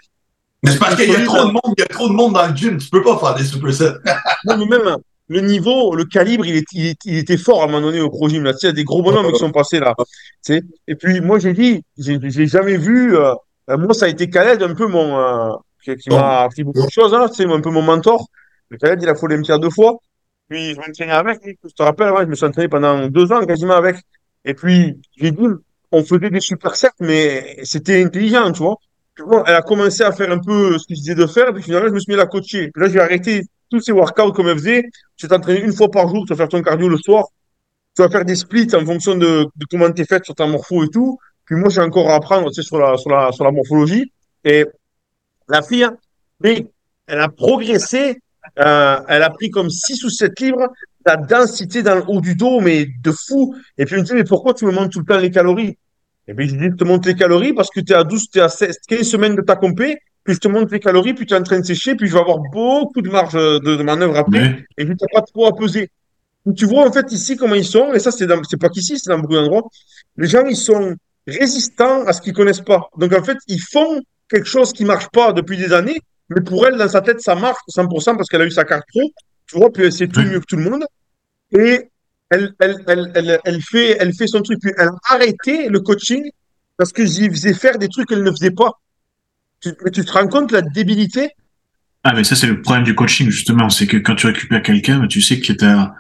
Mais c'est parce qu'il y a trop de monde, il y a trop de monde dans le gym, tu peux pas faire des supersets. [laughs] Non, mais même le niveau, le calibre, il, est, il, est- il était fort à un moment donné au pro gym. Là. Tu sais, il y a des gros bonhommes qui sont passés là. Tu sais. Et puis, moi, j'ai dit, j'ai j'ai jamais vu. euh, euh, moi, ça a été Khaled, un peu mon. euh, qui qui m'a appris beaucoup de choses. Hein, tu sais, un peu mon mentor. Le Khaled, il a fait l'Olympia deux fois. Puis, je m'entraînais avec. Je te rappelle, avant, je me suis entraîné pendant deux ans quasiment avec. Et puis, j'ai dit, on faisait des supersets, mais c'était intelligent, tu vois. Bon, elle a commencé à faire un peu ce que je disais de faire, puis finalement, je me suis mis à la coacher. Puis là, j'ai arrêté tous ces workouts comme elle faisait. Tu t'entraînes une fois par jour, tu vas faire ton cardio le soir. Tu vas faire des splits en fonction de, de comment tu es fait sur ta morpho et tout. Puis moi, j'ai encore à apprendre tu sur, la, sur, la, sur la morphologie. Et la fille, hein, elle a progressé. Euh, elle a pris comme 6 ou 7 livres. La densité dans le haut du dos, mais de fou. Et puis, elle me dit, mais pourquoi tu me montres tout le temps les calories? Et puis, je dis, je te montre les calories parce que tu es à 12, tu es à 16, 15 semaines de ta compé. Puis, je te montre les calories, puis tu es en train de sécher, puis je vais avoir beaucoup de marge de, de manœuvre après et tu n'as pas trop à peser. Donc, tu vois en fait ici comment ils sont, et ça c'est pas qu'ici, c'est dans beaucoup d'endroits. Les gens ils sont résistants à ce qu'ils connaissent pas. Donc en fait ils font quelque chose qui marche pas depuis des années, mais pour elle dans sa tête ça marche 100% parce qu'elle a eu sa carte pro, tu vois, puis elle sait tout mieux que tout le monde. Et elle, elle, elle, elle, fait, elle fait son truc. Puis elle a arrêté le coaching parce que j'y faisais faire des trucs qu'elle ne faisait pas. Tu, mais tu te rends compte la débilité? Ah, mais ça, c'est le problème du coaching, justement. C'est que quand tu récupères quelqu'un, bah, tu sais que t'as,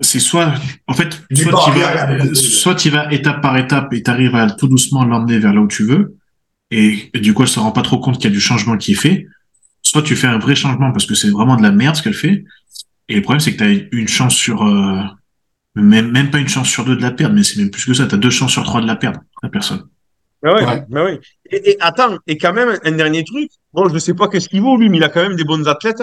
c'est soit, en fait, Du soit tu vas, soit étape par étape et tu arrives à tout doucement l'emmener vers là où tu veux. Et, et du coup, elle se rend pas trop compte qu'il y a du changement qui est fait. Soit tu fais un vrai changement parce que c'est vraiment de la merde ce qu'elle fait. Et le problème, c'est que tu as une chance sur, euh, même, même pas une chance sur deux de la perdre, mais c'est même plus que ça. Tu as deux chances sur trois de la perdre, la personne. Mais oui, Ouais. mais oui. Et, et attends, et quand même, un dernier truc. Bon, je ne sais pas qu'est-ce qu'il vaut, lui, mais il a quand même des bonnes athlètes.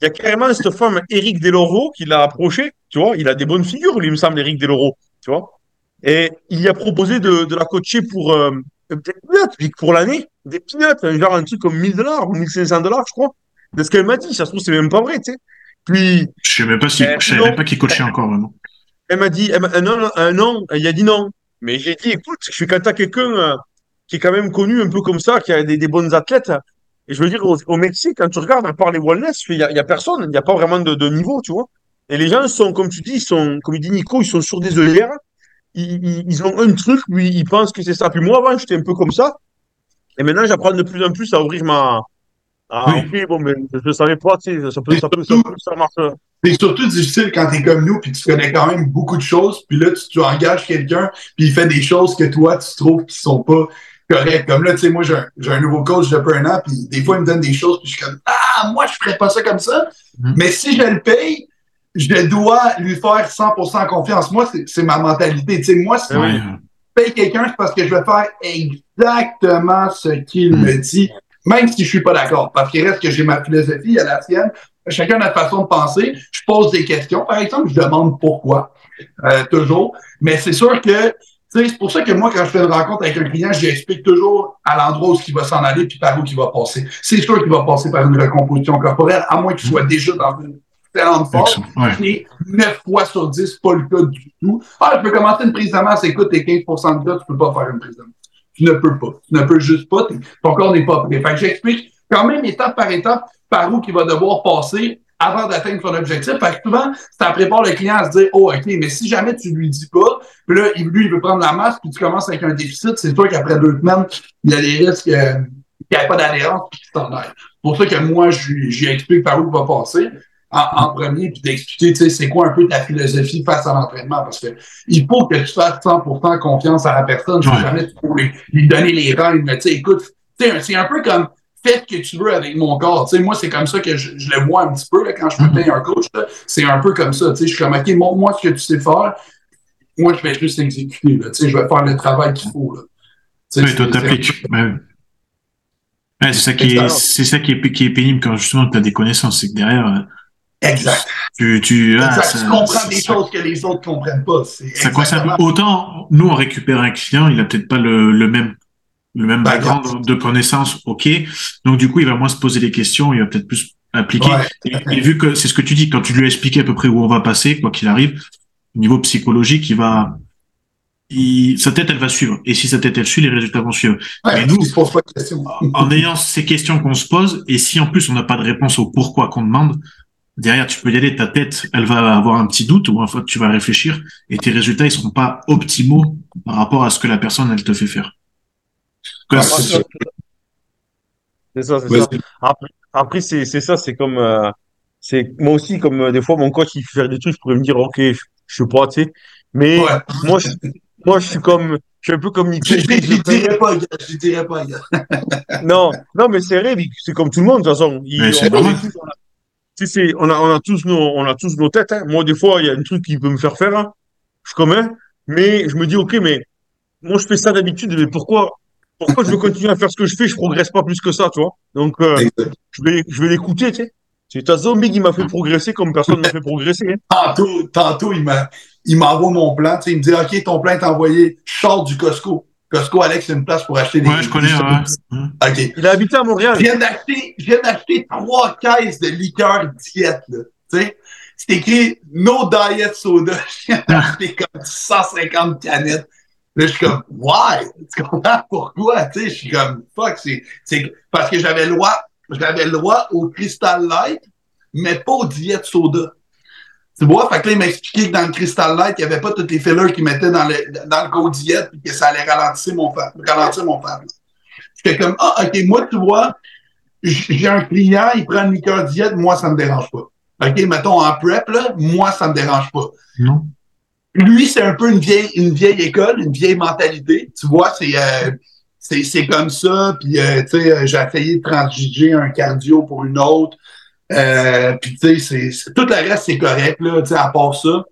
Il y a carrément cette femme, Eric Deloro, qui l'a approché. Tu vois, il a des bonnes figures, lui, il me semble, Eric Deloro. Tu vois. Et il lui a proposé de, de la coacher pour euh, des peanuts, puis pour l'année. Des peanuts, genre un truc comme 1000 dollars ou 1500 dollars, je crois. De ce qu'elle m'a dit, ça se trouve, c'est même pas vrai, tu sais. Puis, Je sais même pas si, Euh, je savais non. même pas qu'il coachait encore, vraiment. elle m'a dit, elle m'a- non, un non, il a dit non. Mais j'ai dit, écoute, je suis quand t'as quelqu'un euh, qui est quand même connu un peu comme ça, qui a des, des bonnes athlètes. Et je veux dire, au, au Mexique, quand tu regardes, à part les wellness, il y a, il y a personne, il n'y a pas vraiment de, de niveau, tu vois. Et les gens sont, comme tu dis, ils sont, comme il dit Nico, ils sont sur des œillères. Ils, ont un truc, puis ils pensent que c'est ça. Puis moi, avant, j'étais un peu comme ça. Et maintenant, j'apprends de plus en plus à ouvrir ma. Ah, Oui. ok, bon, mais je ne savais pas, tu sais, ça peut, ça peut, ça peut, ça marche. C'est surtout difficile quand t'es comme nous, puis tu connais quand même beaucoup de choses, puis là, tu, tu engages quelqu'un, puis il fait des choses que toi, tu trouves qui sont pas correctes. Comme là, tu sais, moi, j'ai un, nouveau coach depuis un an, puis des fois, il me donne des choses, puis je suis comme, ah, moi, je ferais pas ça comme ça. Mhm. Mais si je le paye, je dois lui faire 100% confiance. Moi, c'est ma mentalité. Tu sais, moi, si Oui. Ouais. je paye quelqu'un, c'est parce que je vais faire exactement ce qu'il me dit, même si je suis pas d'accord. Parce qu'il reste que j'ai ma philosophie, à la sienne. Chacun a notre façon de penser. Je pose des questions. Par exemple, je demande pourquoi, euh, toujours. Mais c'est sûr que, tu sais, c'est pour ça que moi, quand je fais une rencontre avec un client, j'explique toujours à l'endroit où il va s'en aller puis par où il va passer. C'est sûr qu'il va passer par une recomposition corporelle, à moins qu'il soit déjà dans une excellente forme. Excellent. Et 9 fois sur 10, pas le cas du tout. Ah, je peux commencer une prise de masse, écoute, t'es 15% de gars, tu peux pas faire une prise de masse. Tu ne peux pas. Tu ne peux juste pas. Ton corps n'est pas prêt. Fait que j'explique quand même étape par étape par où il va devoir passer avant d'atteindre son objectif. Fait que souvent, ça prépare le client à se dire, oh, OK, mais si jamais tu lui dis pas, puis là, lui, il veut prendre la masse, puis tu commences avec un déficit, c'est sûr qu'après deux semaines, il y a des risques euh, qu'il n'y ait pas d'adhérence, puis qu'il s'en aille. C'est pour ça que moi, j'y explique par où il va passer en, en premier, puis d'expliquer, tu sais, c'est quoi un peu ta philosophie face à l'entraînement, parce que il faut que tu fasses 100% confiance à la personne, si Ouais. jamais tu lui, lui donner les règles, mais tu sais, écoute, c'est un peu comme, fais ce que tu veux avec mon corps, tu sais, moi, c'est comme ça que je, je le vois un petit peu, là, quand je me paye un coach, c'est un peu comme ça, tu sais, je suis comme, OK, montre-moi ce que tu sais faire, moi, je vais juste l'exécuter, là, tu sais, je vais faire le travail qu'il faut, là. Oui, toi, t'appliques. ça qui est, c'est ça qui est, qui est pénible quand justement tu as des connaissances, c'est que derrière, euh, Exact. tu, tu, ah, exact. tu comprends des choses que les autres comprennent pas. C'est exactement- autant nous on récupère un client, il a peut-être pas le, le même le même Background. background de connaissances, ok. Donc du coup il va moins se poser des questions, il va peut-être plus appliquer. Ouais. Et, et vu que c'est ce que tu dis, quand tu lui as expliqué à peu près où on va passer, quoi qu'il arrive, au niveau psychologique, il va, il, sa tête elle va suivre. Et si sa tête elle suit, les résultats vont suivre. Ouais, Mais nous-. En ayant ces questions qu'on se pose, et si en plus on n'a pas de réponse au pourquoi qu'on demande, derrière tu peux y aller, ta tête elle va avoir un petit doute ou en fait tu vas réfléchir et tes résultats ils seront pas optimaux par rapport à ce que la personne elle te fait faire. Ça, c'est ça, c'est ça. Après, après c'est ça, c'est comme euh, c'est moi aussi comme euh, des fois mon coach il fait faire des trucs, je pourrais me dire ok, je, je sais pas, tu sais. Mais Ouais. moi je moi je suis comme je suis un peu comme. Je je- dirais pas, gars. Je dirais pas, gars. Non, non, mais c'est vrai, c'est comme tout le monde de toute façon. Il- Mais c'est on, on normal. est tous- on a- c'est- on a, on a tous nos, on a tous nos têtes. Hein. Moi, des fois, il y a un truc qui peut me faire faire. hein. Je suis comme un, mais je me dis, ok, mais moi, je fais ça d'habitude, mais pourquoi, pourquoi je veux continuer à faire ce que je fais, je progresse pas plus que ça, tu vois. Donc, euh, je vais, je vais l'écouter, tu sais. C'est ta zombie qui m'a fait progresser comme personne m'a fait progresser. hein. Tantôt, tantôt, il m'a, il m'envoie mon plan. Tu sais, il me dit, OK, ton plan est envoyé. Je sors du Costco. Costco, Alex, c'est une place pour acheter des. Ouais, je connais, ouais. OK. Il a habité à Montréal. Je viens d'acheter, je viens d'acheter trois caisses de liqueur diète, là. Tu sais, c'est écrit No Diet Soda. [laughs] Je viens d'acheter comme 150 canettes. Là, je suis comme, why? Tu comprends pourquoi? Tu sais, je suis comme, fuck, c'est, c'est parce que j'avais le droit, j'avais le droit au Crystal Light, mais pas au Diet Soda. Tu vois? Fait que là, il m'a expliqué que dans le Crystal Light, il n'y avait pas tous les fillers qu'ils mettaient dans le, dans le Go Diet, puis que ça allait ralentir mon fat, ralentir mon fat. J'étais comme, ah, ok, moi, tu vois, j'ai un client, il prend une liqueur diète, moi, ça me dérange pas. OK, mettons en prep, là, moi, ça me dérange pas. Lui, c'est un peu une vieille, une vieille école, une vieille mentalité. Tu vois, c'est euh, c'est c'est comme ça. Puis, euh, tu sais, euh, j'ai essayé de transiger un cardio pour une autre. Euh, puis, tu sais, tout le reste, c'est correct, là, tu sais, à part ça.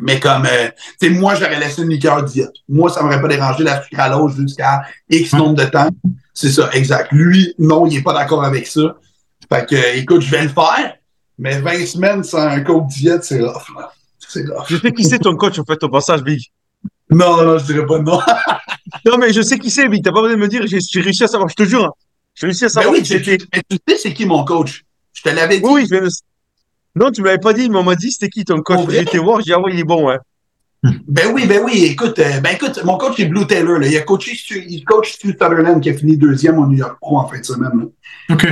Mais comme, euh, tu sais, moi, j'aurais laissé une liqueur diète. Moi, ça m'aurait pas dérangé la sucralose jusqu'à X nombre de temps. C'est ça, exact. Lui, non, il est pas d'accord avec ça. Fait que, euh, écoute, je vais le faire, mais 20 semaines sans un coke diète, c'est rough, là. C'est rough. Je sais qui c'est ton coach, en fait, au passage, Big. Non, non, je dirais pas non. [laughs] Non, mais je sais qui c'est, Big. T'as pas besoin de me dire. J'ai réussi à savoir. Je te jure. hein. J'ai réussi à Ben savoir oui, qui c'était. mais tu sais c'est qui mon coach? Je te l'avais dit. Oui, oui, je viens de... Non, tu me l'avais pas dit, mais on m'a dit c'était qui ton coach? J'ai été voir, j'ai dit ah ouais, il est bon, ouais. Ben oui, ben oui, écoute, euh, ben écoute, mon coach c'est Blue Taylor, là. Il a coaché, Stu- il coach Stu Sutherland qui a fini deuxième au New York Pro en fin de semaine, là. Ok.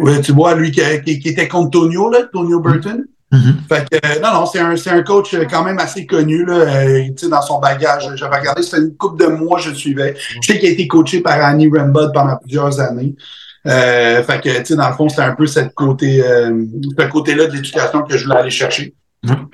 Ouais, tu vois, lui qui, qui, qui était contre Tonio, là, Tonio Burton. Mhm. Fait que, euh, non, non, c'est un, c'est un coach euh, quand même assez connu, là, euh, tu sais, dans son bagage. J'avais regardé, c'était une couple de mois, je le suivais. Je sais qu'il a été coaché par Annie Rambod pendant plusieurs années. Euh, fait que, tu sais, dans le fond, c'était un peu cette côté, euh, ce côté-là de l'éducation que je voulais aller chercher.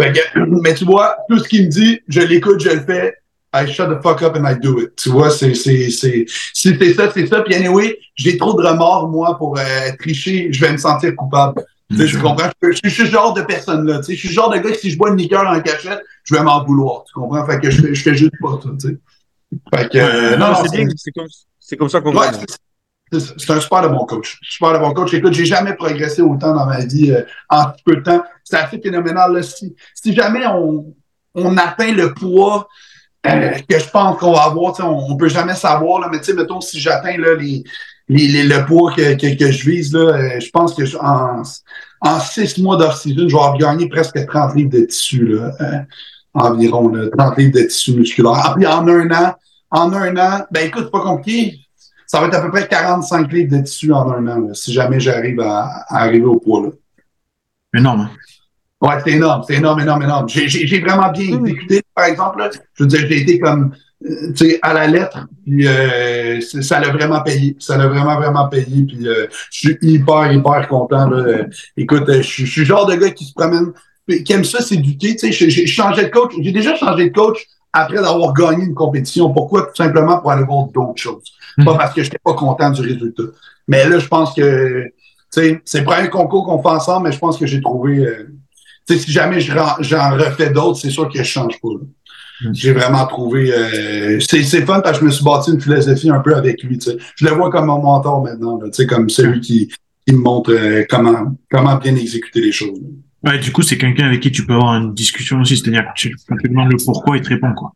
Fait que, [clears throat] mais tu vois, tout ce qu'il me dit, je l'écoute, je le fais. I shut the fuck up and I do it. Tu vois, c'est, c'est, c'est, si c'est ça, c'est ça. Puis anyway, j'ai trop de remords, moi, pour euh, tricher. Je vais me sentir coupable. Tu sais, tu comprends? Je, je, je suis ce genre de personne-là. Tu sais, je suis le genre de gars que si je bois une liqueur en cachette, je vais m'en vouloir. Tu comprends? Fait que je fais, je fais juste pas ça, tu sais. Fait que, euh, non, non, c'est bien, c'est comme, c'est comme ça qu'on Ouais. C'est- un super de bon coach. Super de bon coach. Écoute, j'ai jamais progressé autant dans ma vie euh, en peu de temps. C'est assez phénoménal. Là. Si, si jamais on, on atteint le poids euh, que je pense qu'on va avoir, on, on peut jamais savoir, là, mais tu sais, mettons, si j'atteins les, les, les- le poids que, que, que je vise, là, euh, je pense que en, en six mois d'off-season, je vais avoir gagné presque 30 livres de tissu, là, euh, environ, là, 30 livres de tissu musculaire. Puis en un an, en un an, ben écoute, c'est pas compliqué. Ça va être à peu près 45 livres de tissu en un an, là, si jamais j'arrive à, à arriver au poids. Là. Énorme. hein? Ouais, c'est énorme, c'est énorme, énorme, énorme. J'ai, vraiment bien Mm. exécuté, par exemple. Là, je veux dire, j'ai été comme, euh, tu sais, à la lettre, puis euh, ça l'a vraiment payé. Ça l'a vraiment, vraiment payé, puis euh, je suis hyper, hyper content. Là. Écoute, je suis je suis le genre de gars qui se promène, puis qui aime ça s'éduquer. Tu sais, j'ai, j'ai changé de coach. J'ai déjà changé de coach après d'avoir gagné une compétition. Pourquoi? Tout simplement pour aller voir d'autres choses. Pas Mhm. parce que je n'étais pas content du résultat. Mais là, je pense que, tu sais, c'est le premier concours qu'on fait ensemble, mais je pense que j'ai trouvé... euh, tu sais, si jamais j'en refais d'autres, c'est sûr que je change pas. Mm. J'ai vraiment trouvé. euh, c'est c'est fun parce que je me suis bâti une philosophie un peu avec lui. tu sais. Je le vois comme mon mentor maintenant, là, tu sais, comme celui qui, qui me montre euh, comment, comment bien exécuter les choses. Ouais, du coup, c'est quelqu'un avec qui tu peux avoir une discussion aussi, c'est-à-dire que tu quand tu lui demandes le pourquoi, il te répond, quoi.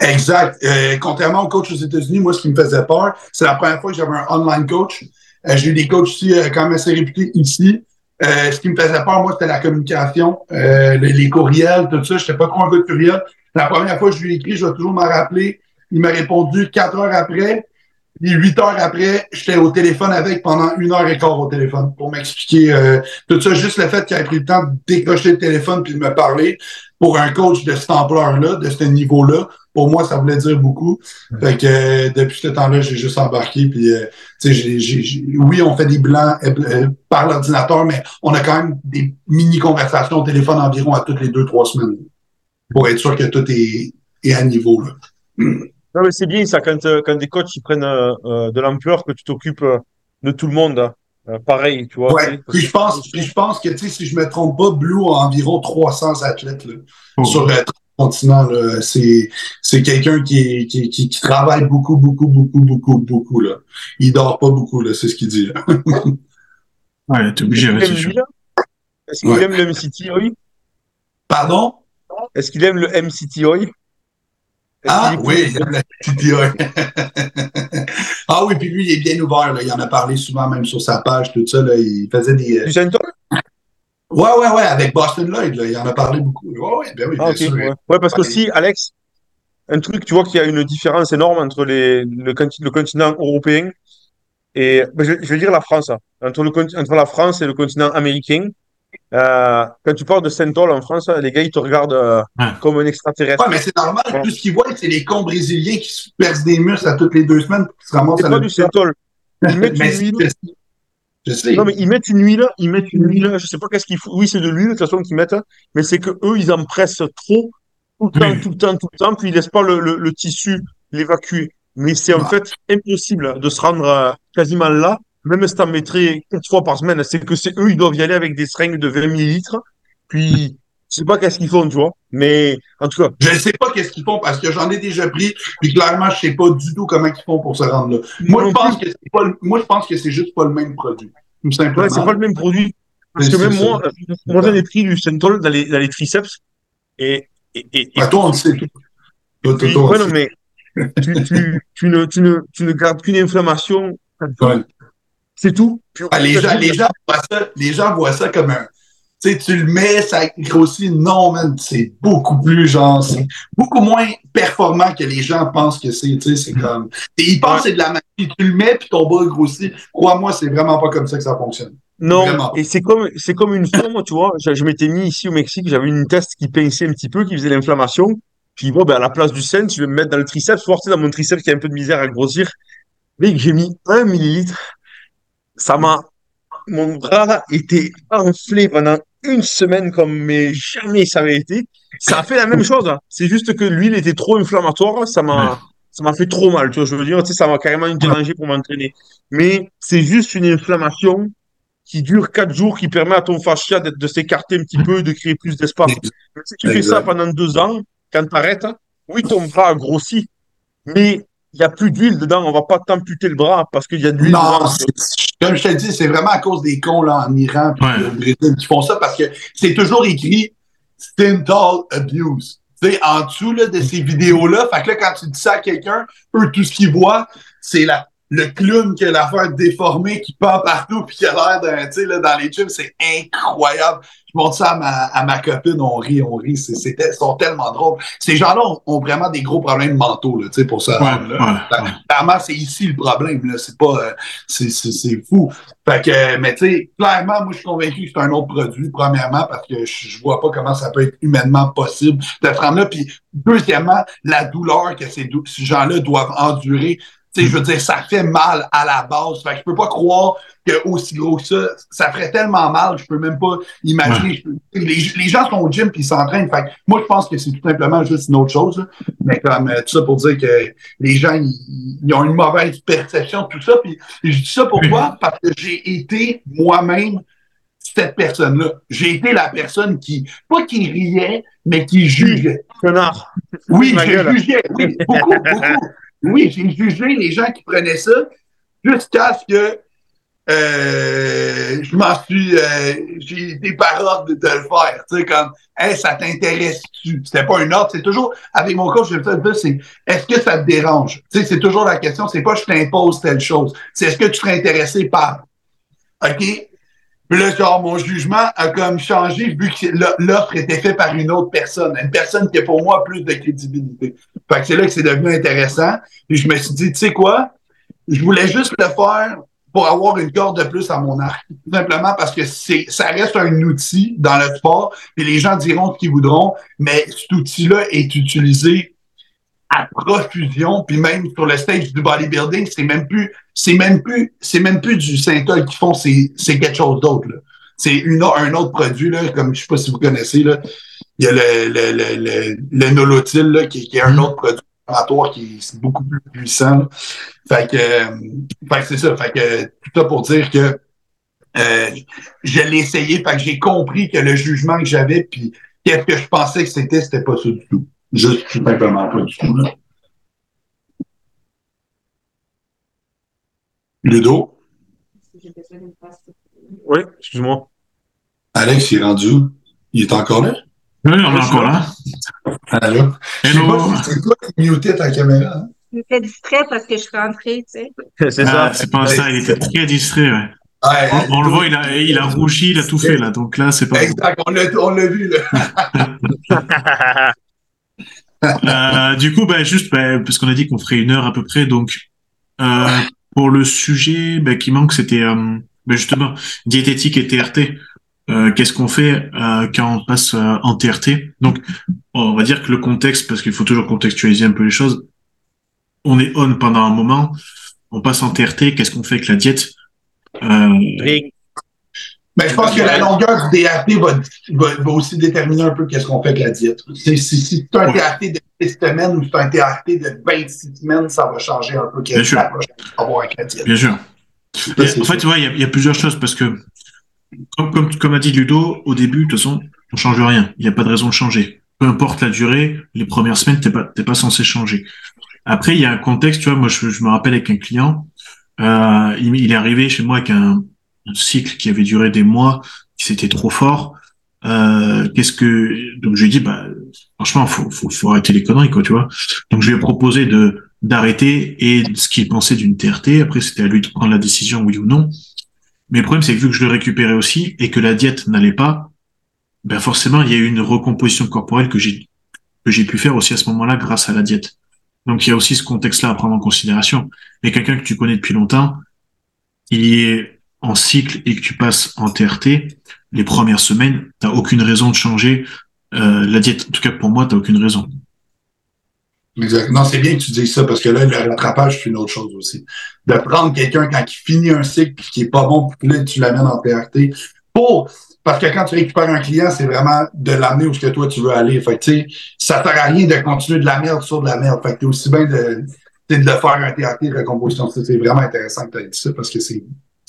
Exact. Euh, contrairement au coach aux États-Unis, moi, ce qui me faisait peur, c'est la première fois que j'avais un online coach. Euh, J'ai eu des coachs aussi euh, quand même assez réputés ici. Euh, ce qui me faisait peur, moi, c'était la communication, euh, les, les courriels, tout ça. Je n'étais pas trop un gars de courriel. La première fois que je lui ai écrit, je vais toujours m'en rappeler. Il m'a répondu quatre heures après. Puis huit heures après, j'étais au téléphone avec pendant une heure et quart au téléphone pour m'expliquer euh, tout ça. Juste le fait qu'il ait pris le temps de décrocher le téléphone puis de me parler pour un coach de cette ampleur-là, de ce niveau-là, pour moi, ça voulait dire beaucoup. Fait que euh, depuis ce temps-là, j'ai juste embarqué. Puis, euh, tu sais, oui, on fait des blancs euh, par l'ordinateur, mais on a quand même des mini-conversations au téléphone environ à toutes les deux, trois semaines pour être sûr que tout est, est à niveau. Là. [clears throat] Non, mais c'est bien ça quand, quand des coachs ils prennent de l'ampleur que tu t'occupes de tout le monde. hein. Euh, pareil, tu vois. Ouais. Puis je pense, puis je pense que, si je me trompe pas, Blue a environ 300 athlètes là, Oh. sur le continent. là. C'est, c'est quelqu'un qui, qui, qui, qui travaille beaucoup, beaucoup, beaucoup, beaucoup, beaucoup. Là. Il dort pas beaucoup, là, c'est ce qu'il dit. Là. [laughs] Ouais, t'es obligé, Est-ce qu'il c'est aime sûr. lui, là Est-ce qu'il Ouais. aime le MCTOI Pardon? Est-ce qu'il aime le MCTOI Ah qu'il est- oui, le PTI. [laughs] ah oui, puis lui, il est bien ouvert. Là. Il en a parlé souvent, même sur sa page, tout ça. Là. Il faisait des. Du Centol Ouais, ouais, ouais, avec Boston Lloyd. Là. Il en a parlé beaucoup. Ouais, ouais, ben oui, Ah, bien ok. sûr. Ouais. Ouais, parce que si, Alex, un truc, tu vois qu'il y a une différence énorme entre les, le, conti- le continent européen et, ben, je, je vais dire la France, hein. entre, le, conti- entre la France et le continent américain. Euh, quand tu parles de Saint-Paul en France, les gars, ils te regardent euh, Ouais. comme un extraterrestre. Ouais, mais c'est normal. Ouais. Tout ce qu'ils voient, c'est les cons brésiliens qui se percent des muscles à toutes les deux semaines pour qu'ils se ramassent C'est à pas du. Ils mettent [laughs] huile. Je sais. Non, mais ils mettent une huile, ils mettent une huile, je sais pas qu'est-ce qu'ils font. Oui, c'est de l'huile, de toute façon, qu'ils mettent, mais c'est que eux, ils en pressent trop, tout le temps, tout le temps, tout le temps, puis ils laissent pas le, le, le tissu l'évacuer. Mais c'est en Ah. fait impossible de se rendre euh, quasiment là, même si t'en mettrais quatre fois par semaine. C'est que c'est eux, ils doivent y aller avec des seringues de 20 millilitres, puis sais pas qu'est-ce qu'ils font, tu vois. Mais en tout cas, Je ne sais pas qu'est-ce qu'ils font parce que j'en ai déjà pris, puis clairement, je sais pas du tout comment ils font pour se rendre là. Moi, je pense que c'est pas, le- moi, je pense que c'est juste pas le même produit. Tout simplement. Ouais, c'est pas le même produit. Parce que même moi, ça. euh, moi j'en ai pris du Centol dans les, dans les triceps. Et, et, et, et Ouais, toi, on le sait. Toi, ouais, non, mais tu, tu, tu, ne, tu, ne, tu ne gardes qu'une inflammation. Ouais. C'est tout. Puis, Ah, les, gens, les, gens voient ça, les gens voient ça comme un, sais, tu le mets, ça grossit. Non, man, c'est beaucoup plus genre, c'est beaucoup moins performant que les gens pensent que c'est. Tu sais, c'est comme. Et ils pensent que c'est de la magie. Tu le mets, puis ton bras grossit. Crois-moi, c'est vraiment pas comme ça que ça fonctionne. Non, Vraiment. et c'est comme, c'est comme une moi, tu vois, je, je m'étais mis ici au Mexique, j'avais une test qui pinçait un petit peu, qui faisait l'inflammation. Puis bon, ben, à la place du sein, tu veux me mettre dans le triceps, forcer dans mon triceps qui a un peu de misère à grossir. Mec, j'ai mis un millilitre. Ça m'a, mon bras était enflé pendant une semaine comme mais jamais ça avait été. Ça a fait la même chose. hein. C'est juste que l'huile était trop inflammatoire. Ça m'a, Ouais. ça m'a fait trop mal. Tu vois, je veux dire, tu sais, ça m'a carrément dérangé pour m'entraîner. Mais c'est juste une inflammation qui dure quatre jours, qui permet à ton fascia de s'écarter un petit peu, de créer plus d'espace. [laughs] Si tu fais ça pendant deux ans, quand tu arrêtes, oui, ton bras a grossi, mais il n'y a plus d'huile dedans. On va pas t'amputer le bras parce qu'il y a de l'huile Non, dedans. Comme je te dis, c'est vraiment à cause des cons là, en Iran puis Ouais. au Brésil qui font ça parce que c'est toujours écrit Stintal Abuse. Tu sais, en dessous là, de ces vidéos-là, fait que là, quand tu dis ça à quelqu'un, eux, tout ce qu'ils voient, c'est la, le clown qui a l'affaire déformée, qui pend partout, puis qui a l'air d'un, tu sais, là, dans les gyms, c'est incroyable. Je montre ça à ma, à ma copine, on rit, on rit, c'est, sont tellement drôles. Ces gens-là ont, ont vraiment des gros problèmes mentaux, là, tu sais, pour ça. Ouais, là. ouais, ouais. Clairement, c'est ici le problème, là. C'est pas, euh, c'est, c'est, c'est fou. Fait que, mais tu sais, clairement, moi, je suis convaincu que c'est un autre produit, premièrement, parce que je, vois pas comment ça peut être humainement possible de te rendre là. Puis, deuxièmement, la douleur que ces, ces gens-là doivent endurer. Tu sais, je veux dire, ça fait mal à la base. Fait que je peux pas croire que aussi gros que ça, ça ferait tellement mal, je peux même pas imaginer. Je peux- les, les gens sont au gym puis ils s'entraînent. Fait que moi, je pense que c'est tout simplement juste une autre chose. là. Mais comme euh, tout ça pour dire que les gens, ils, ils ont une mauvaise perception de tout ça. Puis je dis ça pourquoi? Parce que j'ai été moi-même cette personne-là. J'ai été la personne qui, pas qui riait, mais qui jugeait. Connard. Oui, gueule. jugé. Oui, beaucoup, beaucoup. Oui, j'ai jugé les gens qui prenaient ça jusqu'à ce que euh, je m'en suis, euh, j'ai été par ordre de, le faire. Tu sais, comme, hey, ça t'intéresse-tu? C'était pas un ordre, c'est toujours, avec mon coach, je le fais, c'est, est-ce que ça te dérange? Tu sais, c'est toujours la question, c'est pas je t'impose telle chose. C'est est-ce que tu serais intéressé par? OK? Puis là, genre, mon jugement a comme changé vu que l'o- l'offre était faite par une autre personne, une personne qui a pour moi plus de crédibilité. Fait que c'est là que c'est devenu intéressant. Puis je me suis dit, tu sais quoi? Je voulais juste le faire pour avoir une corde de plus à mon arc. Tout [laughs] simplement parce que c'est, ça reste un outil dans le sport, et les gens diront ce qu'ils voudront, mais cet outil-là est utilisé à profusion, puis même sur le stage du bodybuilding, c'est même plus, c'est même plus, c'est même plus du synthol qu'ils font, c'est, c'est quelque chose d'autre, là. C'est une, un autre produit, là, comme je sais pas si vous connaissez, là. Il y a le, le, le, le, le nolotil, là, qui, qui est un autre produit qui est beaucoup plus puissant, là. Fait que, euh, fait que c'est ça. Fait que, tout ça pour dire que, euh, je l'ai essayé, fait que j'ai compris que le jugement que j'avais, puis qu'est-ce que je pensais que c'était, c'était pas ça du tout. Juste tout simplement pas du tout. Là. Ludo, Oui, excuse-moi. Alex, il est rendu où? Il est encore là? Oui, on est encore là. Allô? Hello. c'est toi qui mutais ta caméra. hein? Je me fais distrait parce que je suis rentrée, tu sais. [laughs] C'est Ah, ça. c'est pas ça, il était très distrait, ouais. Ouais, On, on le voit, il a, il a rougi, il a tout fait, là. Donc là, c'est pas. Exact, on l'a, on l'a vu, là. [laughs] [laughs] Euh, du coup, bah, juste, bah, parce qu'on a dit qu'on ferait une heure à peu près, donc, euh, pour le sujet, bah, qui manque, c'était, euh, justement, diététique et TRT. Euh, qu'est-ce qu'on fait euh, quand on passe en TRT Donc, on va dire que le contexte, parce qu'il faut toujours contextualiser un peu les choses. On est on pendant un moment, on passe en TRT. Qu'est-ce qu'on fait avec la diète? Mais je pense que la longueur du DRT va, va, va aussi déterminer un peu qu'est-ce qu'on fait avec la diète. Si, si, c'est un. TRT de 6 semaines ou c'est un TRT de 26 semaines, ça va changer un peu qu'est-ce va avoir avec la diète. Bien sûr. Ça, en fait, sûr. tu vois, il y a, il y a plusieurs choses parce que, comme, comme, comme a dit Ludo, au début, de toute façon, on change rien. Il n'y a pas de raison de changer. Peu importe la durée, les premières semaines, t'es pas, t'es pas censé changer. Après, il y a un contexte, tu vois, moi, je, je me rappelle avec un client, euh, il, il est arrivé chez moi avec un, un cycle qui avait duré des mois, qui c'était trop fort. Euh, qu'est-ce que, donc je lui dit, bah, franchement, faut, faut, faut arrêter les conneries, quoi, tu vois. Donc, je lui ai proposé de, d'arrêter et ce qu'il pensait d'une TRT. Après, c'était à lui de prendre la décision, oui ou non. Mais le problème, c'est que vu que je le récupérais aussi et que la diète n'allait pas, ben forcément, il y a eu une recomposition corporelle que j'ai que j'ai pu faire aussi à ce moment-là grâce à la diète. Donc il y a aussi ce contexte-là à prendre en considération. Mais quelqu'un que tu connais depuis longtemps, il est en cycle et que tu passes en TRT, les premières semaines, t'as aucune raison de changer euh, la diète. En tout cas, pour moi, t'as aucune raison. Exact. Non, c'est bien que tu dises ça parce que là, le rattrapage, c'est une autre chose aussi. De prendre quelqu'un quand il finit un cycle qui est pas bon, là, tu l'amènes en TRT pour parce que quand tu récupères un client, c'est vraiment de l'amener où ce que toi tu veux aller. Fait ça sert à rien de continuer de la merde sur de la merde. Fait que aussi bien de, de le faire un TRT de recomposition. C'est vraiment intéressant que tu aies dit ça parce que c'est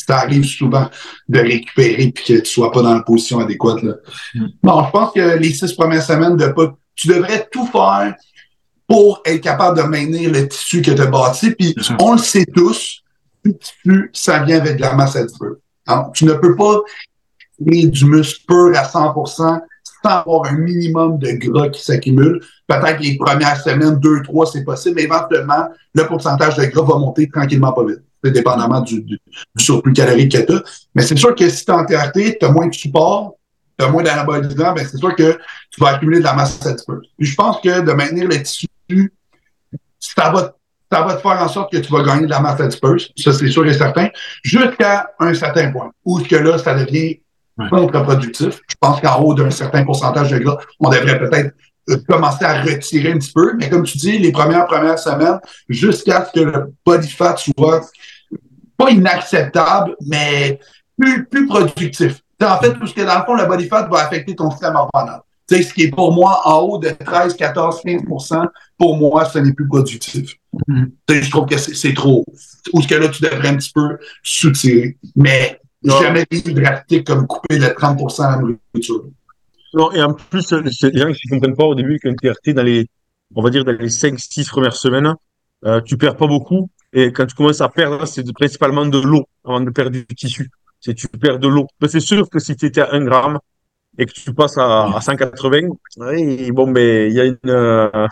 ça arrive souvent de récupérer puis que tu sois pas dans la position adéquate. Là. Mm. Non, je pense que les six premières semaines de pas. Tu devrais tout faire pour être capable de maintenir le tissu que tu as bâti. Puis on le sait tous, le tissu, ça vient avec de la masse à hein? Tu ne peux pas du muscle pur à 100% sans avoir un minimum de gras qui s'accumule. Peut-être les premières semaines, deux, trois, c'est possible, mais éventuellement, le pourcentage de gras va monter tranquillement pas vite, dépendamment du, surplus calorique que tu as. Mais c'est sûr que si tu es en TRT, tu as moins de support, tu as moins d'anabolisant, ben c'est sûr que tu vas accumuler de la masse adipeuse. Puis je pense que de maintenir le tissu, ça va, ça va te faire en sorte que tu vas gagner de la masse adipeuse, ça c'est sûr et certain, jusqu'à un certain point, où que là, ça devient contre-productif. Je pense qu'en haut d'un certain pourcentage de gras, on devrait peut-être euh, commencer à retirer un petit peu. Mais comme tu dis, les premières premières semaines, jusqu'à ce que le body fat soit pas inacceptable, mais plus, plus productif. en fait, tout ce que dans le fond, le body fat va affecter ton système hormonal. sais, ce qui est pour moi en haut de 13, 14, 15% pour moi, ce n'est plus productif. Mm-hmm. Je trouve que c'est trop. Ou ce que là, tu devrais un petit peu soutirer. Mais jamais été drastique comme couper de 30 à la nourriture. Non, et en plus, les gens qui ne comprennent pas au début qu'un TRT, dans les, on va dire, dans les 5-6 premières semaines, euh, tu perds pas beaucoup. Et quand tu commences à perdre, c'est principalement de l'eau avant de perdre du tissu. C'est tu perds de l'eau. Mais c'est sûr que si tu étais à 1 gramme et que tu passes à, à 180, oui, bon, mais il y a une, euh,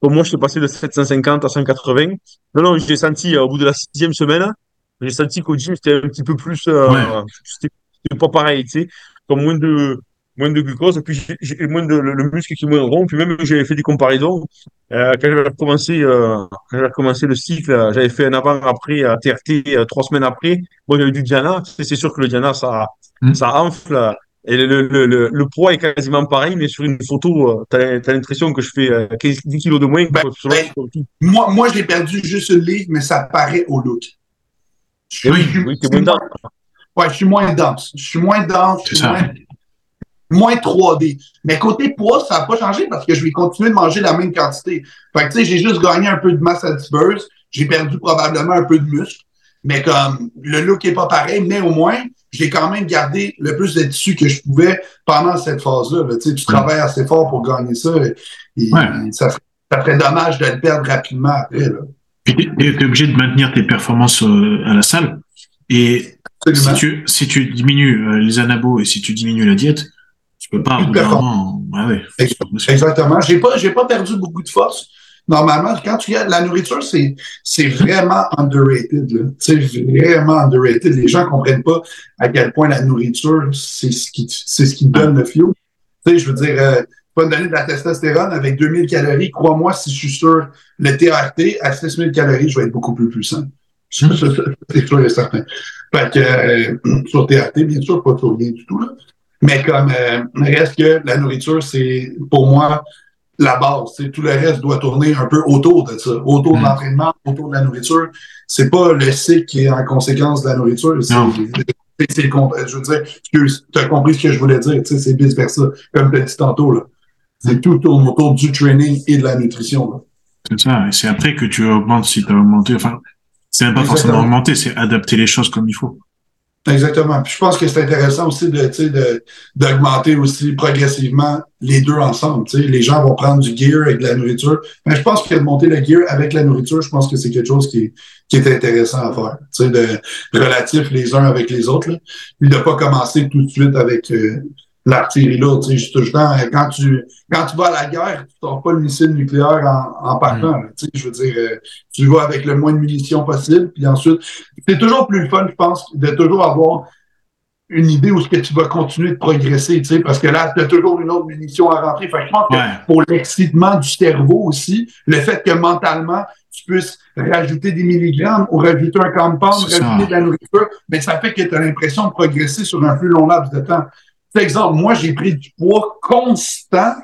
pour moi, je suis passé de 750 à 180. Non, non, j'ai senti euh, au bout de la sixième semaine, j'ai senti qu'au gym, c'était un petit peu plus. Euh, C'était pas pareil, tu sais. Comme moins de, moins de glucose, et puis j'ai moins de le, muscle qui est moins rond. Puis même, j'avais fait des comparaisons. Euh, quand j'avais commencé, euh, quand j'avais commencé le cycle, j'avais fait un avant-après à TRT euh, trois semaines après. Bon, j'avais du Diana. C'est sûr que le Diana, ça, mm. ça enfle. Et le, le, le, le, poids est quasiment pareil, mais sur une photo, tu as, l'impression que je fais 15, 10 kilos de moins. Ben, ben, moi, moi j'ai perdu juste le livre, mais ça paraît au look. Je oui, suis, oui, moins dense. Ouais, je suis moins dense. Je suis moins dense, je suis moins, moins 3D. Mais côté poids, ça n'a pas changé parce que je vais continuer de manger la même quantité. Fait que, tu sais, j'ai juste gagné un peu de masse adipeuse. J'ai perdu probablement un peu de muscle. Mais comme le look est pas pareil, mais au moins, j'ai quand même gardé le plus de tissu que je pouvais pendant cette phase-là. Tu sais, tu travailles assez fort pour gagner ça. Et, ça, ça ferait dommage de le perdre rapidement après. Là tu es, obligé de maintenir tes performances euh, à la salle. Et si tu, si tu diminues euh, les anabos et si tu diminues la diète, tu peux pas. Vraiment... Ouais, Exactement. J'ai pas, j'ai pas perdu beaucoup de force. Normalement, quand tu as la nourriture, c'est, c'est vraiment underrated. C'est vraiment underrated. Les gens comprennent pas à quel point la nourriture, c'est ce qui, c'est ce qui donne le fuel. Tu sais, je veux dire, euh, pas me donner de la testostérone avec 2000 calories. Crois-moi, si je suis sur le TRT, à 6000 calories, je vais être beaucoup plus puissant. C'est sûr et certain. Fait que, euh, sur TRT, bien sûr, pas sur rien du tout, là. Mais comme, euh, reste que la nourriture, c'est, pour moi, la base. Tout le reste doit tourner un peu autour de ça, autour de mm. l'entraînement, autour de la nourriture. C'est pas le cycle qui est en conséquence de la nourriture. C'est, je veux dire, tu as compris ce que je voulais dire, c'est vice versa, comme tu as dit tantôt, là. C'est tout tourne autour du training et de la nutrition. C'est ça. Et c'est après que tu augmentes si tu as augmenté. Enfin, c'est même pas forcément augmenter, c'est adapter les choses comme il faut. Exactement. Puis je pense que c'est intéressant aussi de, d'augmenter aussi progressivement les deux ensemble. sais, Les gens vont prendre du gear avec de la nourriture. Mais je pense que de monter le gear avec la nourriture, je pense que c'est quelque chose qui, qui est intéressant à faire. sais, de relatif les uns avec les autres. Là. Puis de pas commencer tout de suite avec euh, l'artillerie lourde. Tu sais, quand tu, quand tu vas à la guerre, tu sors pas le missile nucléaire en, en partant. Mm. Tu sais, je veux dire, euh, tu vas avec le moins de munitions possible. Puis ensuite, c'est toujours plus fun, je pense, de toujours avoir une idée où ce que tu vas continuer de progresser, tu sais, parce que là, tu as toujours une autre munition à rentrer. Fait que je pense que Ouais. pour l'excitement du cerveau aussi, le fait que mentalement, tu puisses rajouter des milligrammes ou rajouter un ça. rajouter de la nourriture, mais ça fait que tu as l'impression de progresser sur un plus long laps de temps. Par exemple, moi, j'ai pris du poids constant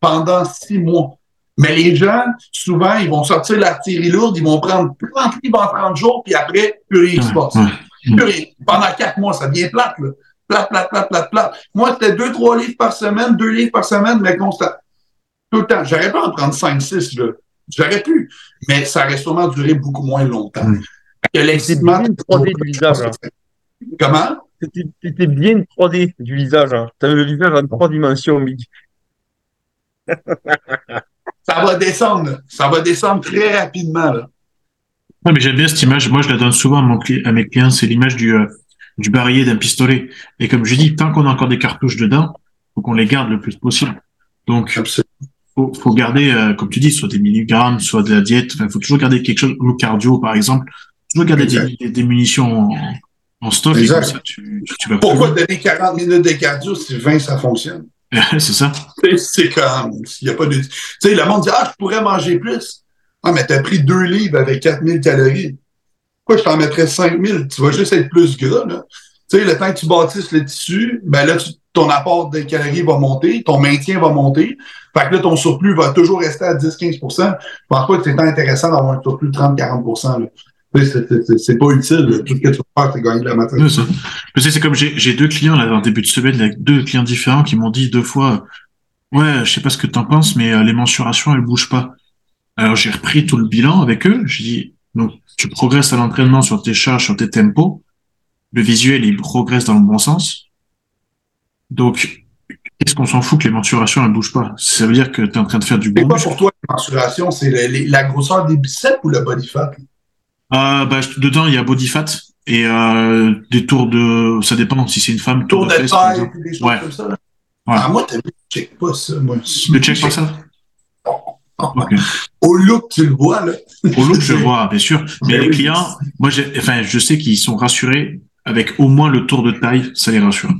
pendant six mois. Mais les gens, souvent, ils vont sortir l'artillerie lourde, ils vont prendre 30 livres en 30 jours, puis après, plus rien se passe. Ouais. Plus rien. Pendant quatre mois, ça devient plate, là. Plate, plate, plate, plate, plate. Moi, c'était deux, trois livres par semaine, deux livres par semaine, mais constant. Tout le temps. J'aurais pu en prendre cinq, six, là. J'aurais pu. Mais ça aurait sûrement duré beaucoup moins longtemps. Mm. Que l'excitement. bien une 3D du visage. Comment? C'était bien une 3D du visage. Hein. Tu avais le visage en trois dimensions, Big. [laughs] Ça va descendre. Ça va descendre très rapidement, là. Ouais, mais j'aime bien cette image. Moi, je la donne souvent à, mon cli- à mes clients. C'est l'image du, euh, du barillet d'un pistolet. Et comme je dis, tant qu'on a encore des cartouches dedans, faut qu'on les garde le plus possible. Donc, faut, faut garder, euh, comme tu dis, soit des milligrammes, soit de la diète. Enfin, faut toujours garder quelque chose, le cardio, par exemple. Toujours garder des, des munitions en, en stock. Et Exact. comme ça, tu, tu vas Pourquoi donner 40 minutes de cardio si 20 ça fonctionne? [laughs] c'est ça. C'est- comme, s'il y a pas de, tu sais, le monde dit, ah, je pourrais manger plus. Ah, mais t'as pris deux livres avec 4000 calories. Pourquoi je t'en mettrais 5000? Tu vas juste être plus gras, là. Tu sais, le temps que tu bâtisses le tissu, ben là, tu- ton apport de calories va monter, ton maintien va monter. Fait que là, ton surplus va toujours rester à 10-15% Je pense pas que c'est tant intéressant d'avoir un surplus de 30-40 là. Tu sais, c'est- c'est- c'est- C'est pas utile. là. Tout ce que tu vas faire, c'est gagner de la matière. Ouais, ça. C'est c'est comme j'ai j'ai deux clients là en début de semaine, avec deux clients différents qui m'ont dit deux fois, ouais, je sais pas ce que t'en penses, mais euh, les mensurations elles bougent pas. Alors j'ai repris tout le bilan avec eux. J'ai dit, donc tu progresses à l'entraînement sur tes charges, sur tes tempos. Le visuel il progresse dans le bon sens. Donc qu'est-ce qu'on s'en fout que les mensurations elles bougent pas? Ça veut dire que tu es en train de faire du C'est bon quoi muscle. pour toi, la mensuration? C'est les- la grosseur des biceps ou le body fat? Euh, bah, dedans il y a body fat et euh, des tours de, ça dépend si c'est une femme Tour de par exemple. des choses Ouais. comme ça. là. Ouais. Ah, moi, t'as vu, je check pas ça, moi. Ne check pas ça. Ok. Au look, tu le vois, là. Au look, je [laughs] vois, bien sûr. Mais les oui. clients, moi, j'ai, enfin, je sais qu'ils sont rassurés avec au moins le tour de taille, ça les rassure.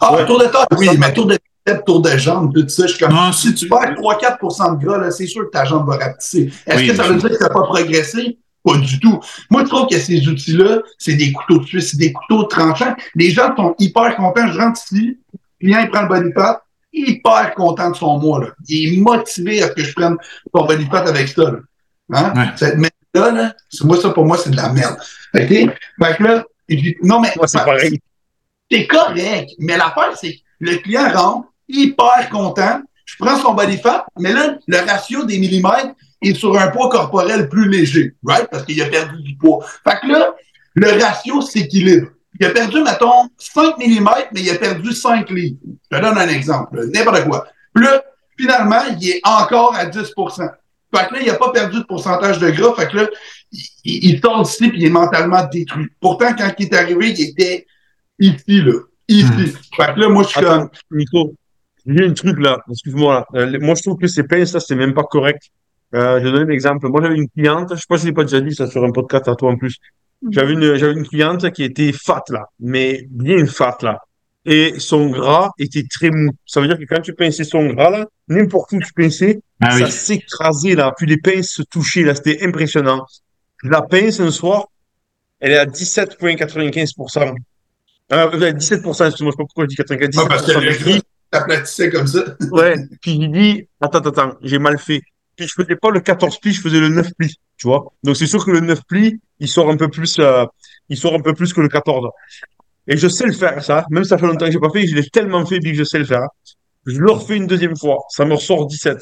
Ah, Ouais. tour de taille, oui, mais tour de tête, tour de jambe, tout ça, je suis comme. Non, si tu perds 3-4% de gras, là, c'est sûr que ta jambe va rapetisser. Est-ce Oui, que ça veut dire que tu n'as pas progressé? Pas du tout. Moi, je trouve que ces outils-là, c'est des couteaux de suisse, c'est des couteaux tranchants. Les gens sont hyper contents. Je rentre ici, le client, il prend le body fat, hyper content de son mois, là. Il est motivé à ce que je prenne ton body fat avec ça, là. Hein? Ouais. Cette merde-là, là, c'est- moi, ça, pour moi, c'est de la merde. OK? Fait que là, dis, non, mais. Moi, c'est pareil. C'est correct. Mais l'affaire, c'est que le client rentre hyper content. Je prends son body fat, mais là, le ratio des millimètres est sur un poids corporel plus léger, right? Parce qu'il a perdu du poids. Fait que là, le ratio s'équilibre. Il a perdu, mettons, 5 mm, mais il a perdu 5 livres. Je te donne un exemple, n'importe quoi. Puis là, finalement, il est encore à 10% Fait que là, il n'a pas perdu de pourcentage de gras. Fait que là, il, il, d'ici puis il est mentalement détruit. Pourtant, quand il est arrivé, il était ici, là. Ici. Hmm. Fait que là, moi, je suis Attends, comme. Nico, il y a un truc là, excuse-moi. Euh, moi, je trouve que ces pinces là, c'est même pas correct. Euh, je vais donner un exemple. Moi, j'avais une cliente, je sais pas si je l'ai pas déjà dit ça sur un podcast à toi en plus. J'avais une, j'avais une cliente qui était fat là, mais bien fat là. Et son gras était très mou. Ça veut dire que quand tu pinçais son gras là, n'importe où tu pinçais, Ah oui. ça s'écrasait là. Puis les pinces se touchaient là, c'était impressionnant. La pince un soir, elle est à 17,95%. Euh, 17%, excuse-moi, je sais pas pourquoi je dis 95. Ah, parce que 17% le de gris. gras t'aplatissait comme ça. Ouais, puis il dit, attends, attends, attends, j'ai mal fait. Je faisais pas le 14 plis, je faisais le 9 plis, tu vois. Donc c'est sûr que le 9 plis, il sort un peu plus, euh, il sort un peu plus que le 14. Et je sais le faire, ça. Même ça fait longtemps que j'ai pas fait, je l'ai tellement fait puis que je sais le faire. Je le refais une deuxième fois, ça me ressort 17.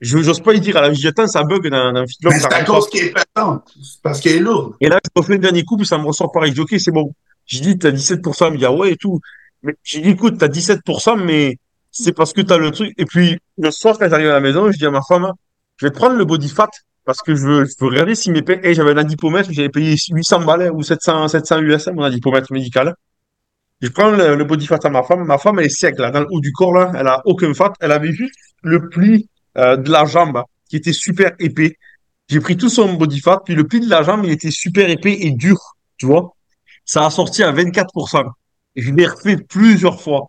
Je j'ose pas y dire à la attends, ça bug dans, dans feedlock, Mais c'est à cause qu'elle est. C'est parce qu'elle est lourde. et là, je refais le dernier coup, puis ça me ressort pareil. Je dis, OK, c'est bon. J'ai dit, t'as 17%. Il me dit, ah ouais, et tout. Mais j'ai dit, écoute, t'as 17%, mais c'est parce que t'as le truc. Et puis, le soir, quand j'arrive à la maison, je dis à ma femme, je vais prendre le body fat, parce que je veux, regarder si mes payes, et j'avais un adipomètre, j'avais payé 800 balles ou 700, 700 USM, mon adipomètre médical. Je prends le, body fat à ma femme. Ma femme, elle est sec, là, dans le haut du corps, là. Elle a aucun fat. Elle avait juste le pli, euh, de la jambe, qui était super épais. J'ai pris tout son body fat, puis le pli de la jambe, il était super épais et dur, tu vois. Ça a sorti à 24%. Je l'ai refait plusieurs fois.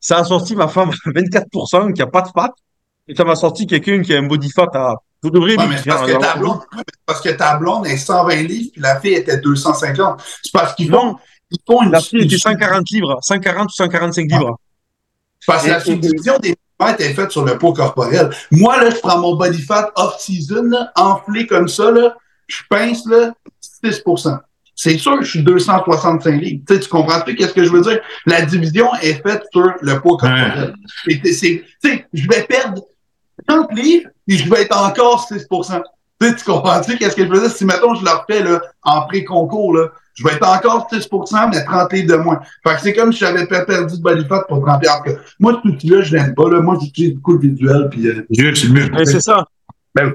Ça a sorti ma femme à 24% qui a pas de fat. Et ça m'a sorti quelqu'un qui a un body fat à. Vous devrez Ouais, mais parce, que ta blonde, ouais, mais c'est parce que ta blonde est 120 livres, puis la fille était 250. C'est parce qu'ils font, ils font une. la fille était une- 140 livres, 140 ou 145 livres. Parce que la subdivision des fêtes est faite sur le poids corporel. Moi, là, je prends mon body fat off-season, enflé comme ça, là, je pince là, 6% C'est sûr que je suis 265 livres. Tu, sais, tu comprends plus qu'est-ce que je veux dire? La division est faite sur le poids corporel. C'est- Tu sais, je vais perdre 30 livres et je vais être encore 6 Tu sais, tu comprends-tu qu'est-ce que je veux dire? Si, mettons, je le refais là, en pré-concours, là, je vais être encore 6% mais 30 livres de moins. Fait que c'est comme si j'avais pas perdu de body fat pour 30 livres. Moi, tout outil-là, je l'aime pas. Là. Moi, j'utilise beaucoup le visuel. Puis, euh, Visuel, c'est le mieux. C'est ça. ben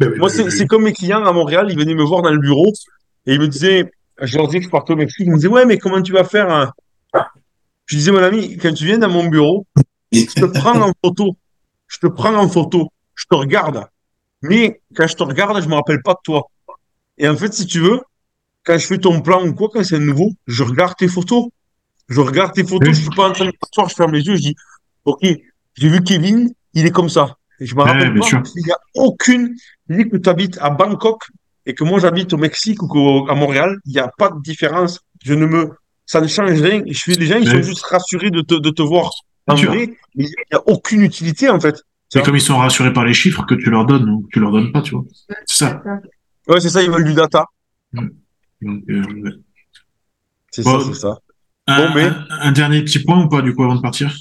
oui, Moi, ben c'est oui. c'est comme mes clients à Montréal, ils venaient me voir dans le bureau et ils me disaient, je leur disais que je partais au Mexique, ils me disaient, ouais, mais comment tu vas faire un... Je disais, mon ami, quand tu viens dans mon bureau, je te prends en photo. Je te prends en photo. Je te regarde. Mais quand je te regarde, je me rappelle pas de toi. Et en fait, si tu veux, quand je fais ton plan ou quoi, quand c'est nouveau, je regarde tes photos. Je regarde tes photos, je suis pas en train de m'asseoir, je ferme les yeux, je dis, OK, j'ai vu Kevin, il est comme ça. Et je me rappelle pas, il n'y a aucune, ni que tu habites à Bangkok et que moi j'habite au Mexique ou à Montréal, il n'y a pas de différence. Je ne me, ça ne change rien. Je suis, les gens, ils sont juste rassurés de te, de te voir sûr. vrai, mais il n'y a aucune utilité, en fait. C'est comme ils sont rassurés par les chiffres que tu leur donnes ou que tu leur donnes pas, tu vois. C'est ça. Ouais, c'est ça, ils veulent du data. Donc, euh, ouais. C'est Bon. ça, c'est ça. un, Bon, mais- un- un dernier petit point ou pas, du coup, avant de partir?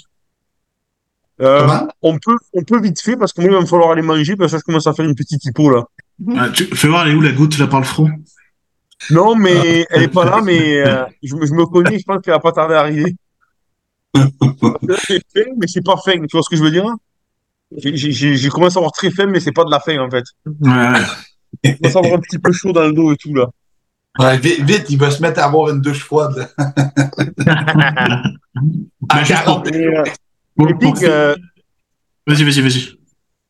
Euh, on peut, on peut vite fait parce que moi, il va me falloir aller manger parce que je commence à faire une petite hypo, là. Ah, tu, Fais voir, elle est où la goutte là par le front? Non, mais elle est pas là, mais [laughs] euh, je, me- je me connais, je pense qu'elle va pas tarder à arriver. C'est mais c'est pas faim, tu vois ce que je veux dire? J'ai- commencé à avoir très faim, mais c'est pas de la faim, en fait. Ouais, ouais. Je commence à avoir un petit peu chaud dans le dos et tout, là. Ouais, vite, vite, il va se mettre à avoir une douche froide. [laughs] Pour- 40 Et, euh, euh, Vas-y, vas-y, vas-y.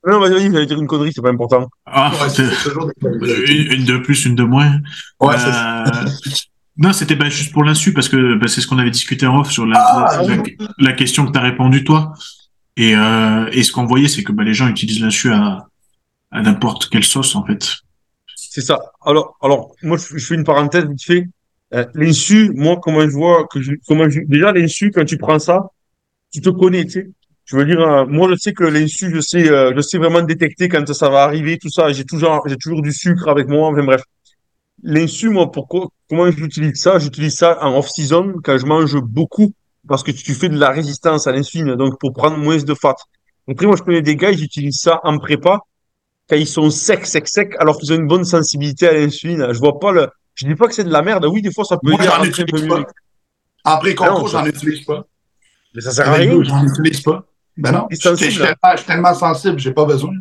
non, vas-y, vas-y, j'allais dire une connerie, c'est pas important. Ah, Ouais, c'est- c'est toujours des une, une de plus, une de moins. Ouais. Euh, Non, c'était bah, juste pour l'insu, parce que bah, c'est ce qu'on avait discuté en off sur la, Ah, la, la- la question que tu as répondu, toi. Et, euh, et ce qu'on voyait, c'est que bah, les gens utilisent l'insu à, à n'importe quelle sauce, en fait. C'est ça. Alors, alors, moi, je, je fais une parenthèse vite fait. Euh, l'insu, moi, comment je vois que je, comment je, déjà, l'insu, quand tu prends ça, tu te connais, tu sais. Je veux dire, euh, moi, je sais que l'insu, je sais, euh, je sais vraiment détecter quand ça va arriver, tout ça. J'ai toujours, j'ai toujours du sucre avec moi. Enfin, bref. L'insu, moi, pourquoi, comment j'utilise ça? J'utilise ça en off-season quand je mange beaucoup parce que tu fais de la résistance à l'insuline, donc pour prendre moins de fat. Après, moi, je connais des gars, ils utilisent ça en prépa quand ils sont secs, secs, secs, alors qu'ils ont une bonne sensibilité à l'insuline. Je vois pas le. Je dis pas que c'est de la merde. Oui, des fois, ça peut Moi, j'en utilise mieux. pas. Non, ça- j'en utilise pas. Mais ça sert à rien. j'en utilise pas. Ben non, Et je suis tellement- je suis tellement sensible, j'ai pas besoin.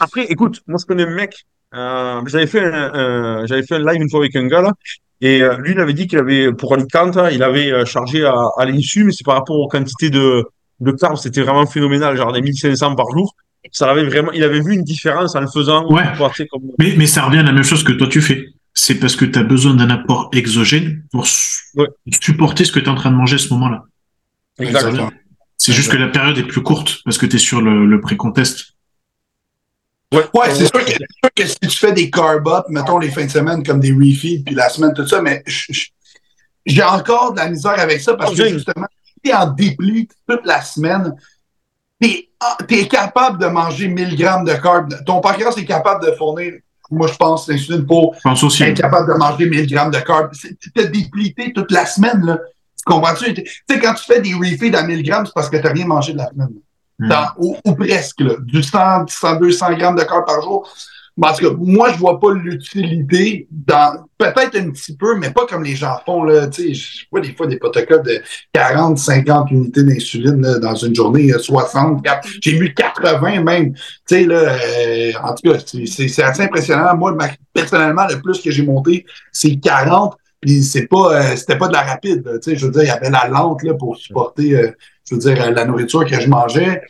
Après, écoute, moi, je connais un mec. Euh, j'avais fait un, un- j'avais fait un live une fois avec un gars là, et euh, lui, il avait dit qu'il avait pour Alicante, hein, il avait euh, chargé à, à l'insu, mais c'est par rapport aux quantités de de carbs, c'était vraiment phénoménal, genre des 1500 par jour. Ça avait vraiment, il avait vu une différence en le faisant. Ouais. comme- Mais, mais ça revient à la même chose que toi tu fais. C'est parce que tu as besoin d'un apport exogène pour su- Ouais. supporter ce que tu es en train de manger à ce moment-là. Exactement. C'est juste que la période est plus courte parce que tu es sur le, le pré-contest. Ouais, c'est sûr, que, sûr que si tu fais des carb up, mettons les fins de semaine comme des refeeds, puis la semaine, tout ça, mais j'ai encore de la misère avec ça parce que James. justement, si t'es en dépli toute la semaine, t'es ah, t'es capable de manger 1000 grammes de carbs. Ton pancréas est capable de fournir, moi je pense, l'insuline pour être capable de manger 1000 grammes de carbs. T'es déplité toute la semaine, là. Tu comprends-tu? Tu sais, quand tu fais des refeeds à 1000 grammes, c'est parce que t'as rien mangé de la semaine. Mm. Dans- ou, ou presque, là. Du 100, 100, 200 grammes de carbs par jour. Parce que moi, je vois pas l'utilité dans, peut-être un petit peu, mais pas comme les gens font, là. Tu sais, je vois des fois des protocoles de 40, 50 unités d'insuline, dans une journée, euh, 60, 4 j'ai vu 80 même. Tu sais, là, euh, en tout cas, c'est- assez impressionnant. Moi, ma- personnellement, le plus que j'ai monté, c'est 40. Puis c'est pas, euh, c'était pas de la rapide. Tu sais, je veux dire, il y avait la lente là, pour supporter, euh, je veux dire, euh, la nourriture que je mangeais.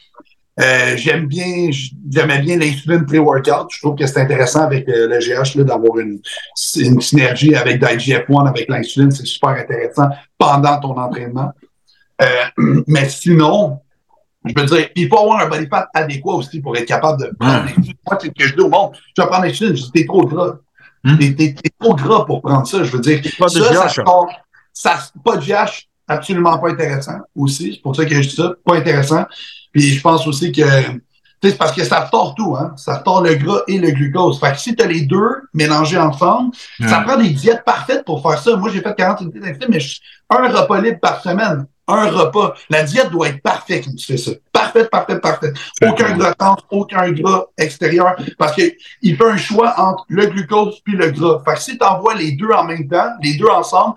Euh, j'aime bien, j'aimais bien l'insuline pré-workout. Je trouve que c'est intéressant avec euh, le GH d'avoir une, une synergie avec l'IGF-1, avec l'insuline. C'est super intéressant pendant ton entraînement. Euh, [clears throat] mais sinon, je veux dire, il faut avoir un body fat adéquat aussi pour être capable de prendre l'insuline. Moi, c'est ce que je dis au monde. Tu vas prendre l'insuline, je dis, t'es trop gras. Hmm? T'es, trop gras pour prendre ça. Je veux dire, Pas de ça, ça sort- ça, pas de GH, absolument pas intéressant aussi. C'est pour ça que je dis ça, pas intéressant. Puis je pense aussi que, tu sais, c'est parce que ça tord tout, hein. Ça tord le gras et le glucose. Fait que si tu as les deux mélangés ensemble, ça prend des diètes parfaites pour faire ça. Moi, j'ai fait 40 unités d'insuline, mais je- un repas libre par semaine. Un repas. La diète doit être parfaite quand tu fais ça. Parfaite, parfaite, parfaite. Aucun gras dense, aucun gras extérieur. Parce que il fait un choix entre le glucose puis le gras. Fait que si tu envoies les deux en même temps, les deux ensemble,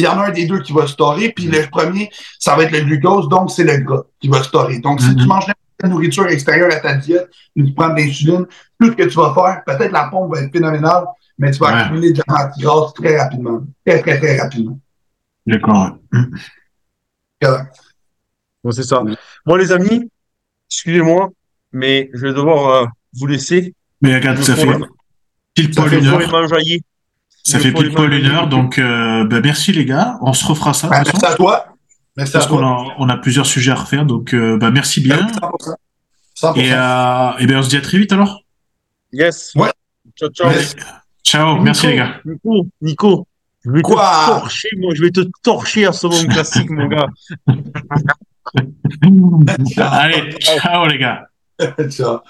il y en a un des deux qui va storer, puis le premier, ça va être le glucose, donc c'est le gras qui va storer. Donc, si tu manges la nourriture extérieure à ta diète, et tu prends de l'insuline, tout ce que tu vas faire, peut-être la pompe va être phénoménale, mais tu vas Ouais. accumuler de la matière grasse très rapidement. Très, très, très rapidement. D'accord. Correct. Bon, c'est ça. Moi, les amis, excusez-moi, mais je vais devoir euh, vous laisser. Mais regarde, ça fait pile Ça poil fait une heure. Ça fait pile poil une heure. Donc, euh, bah, merci les gars. On se refera ça. toute merci à toi. Merci à parce qu'on a, on a plusieurs sujets à refaire. Donc, euh, bah, merci bien. 100%. 100%. Et, euh, et ben, on se dit à très vite alors. Yes. Ouais. Ciao, ciao. Merci. Ciao. Merci les gars. Nico, Nico, je vais Quoi te torcher, moi, je vais te torcher à ce moment classique, mon gars. [laughs] Allez, ciao les gars. [laughs] Ciao.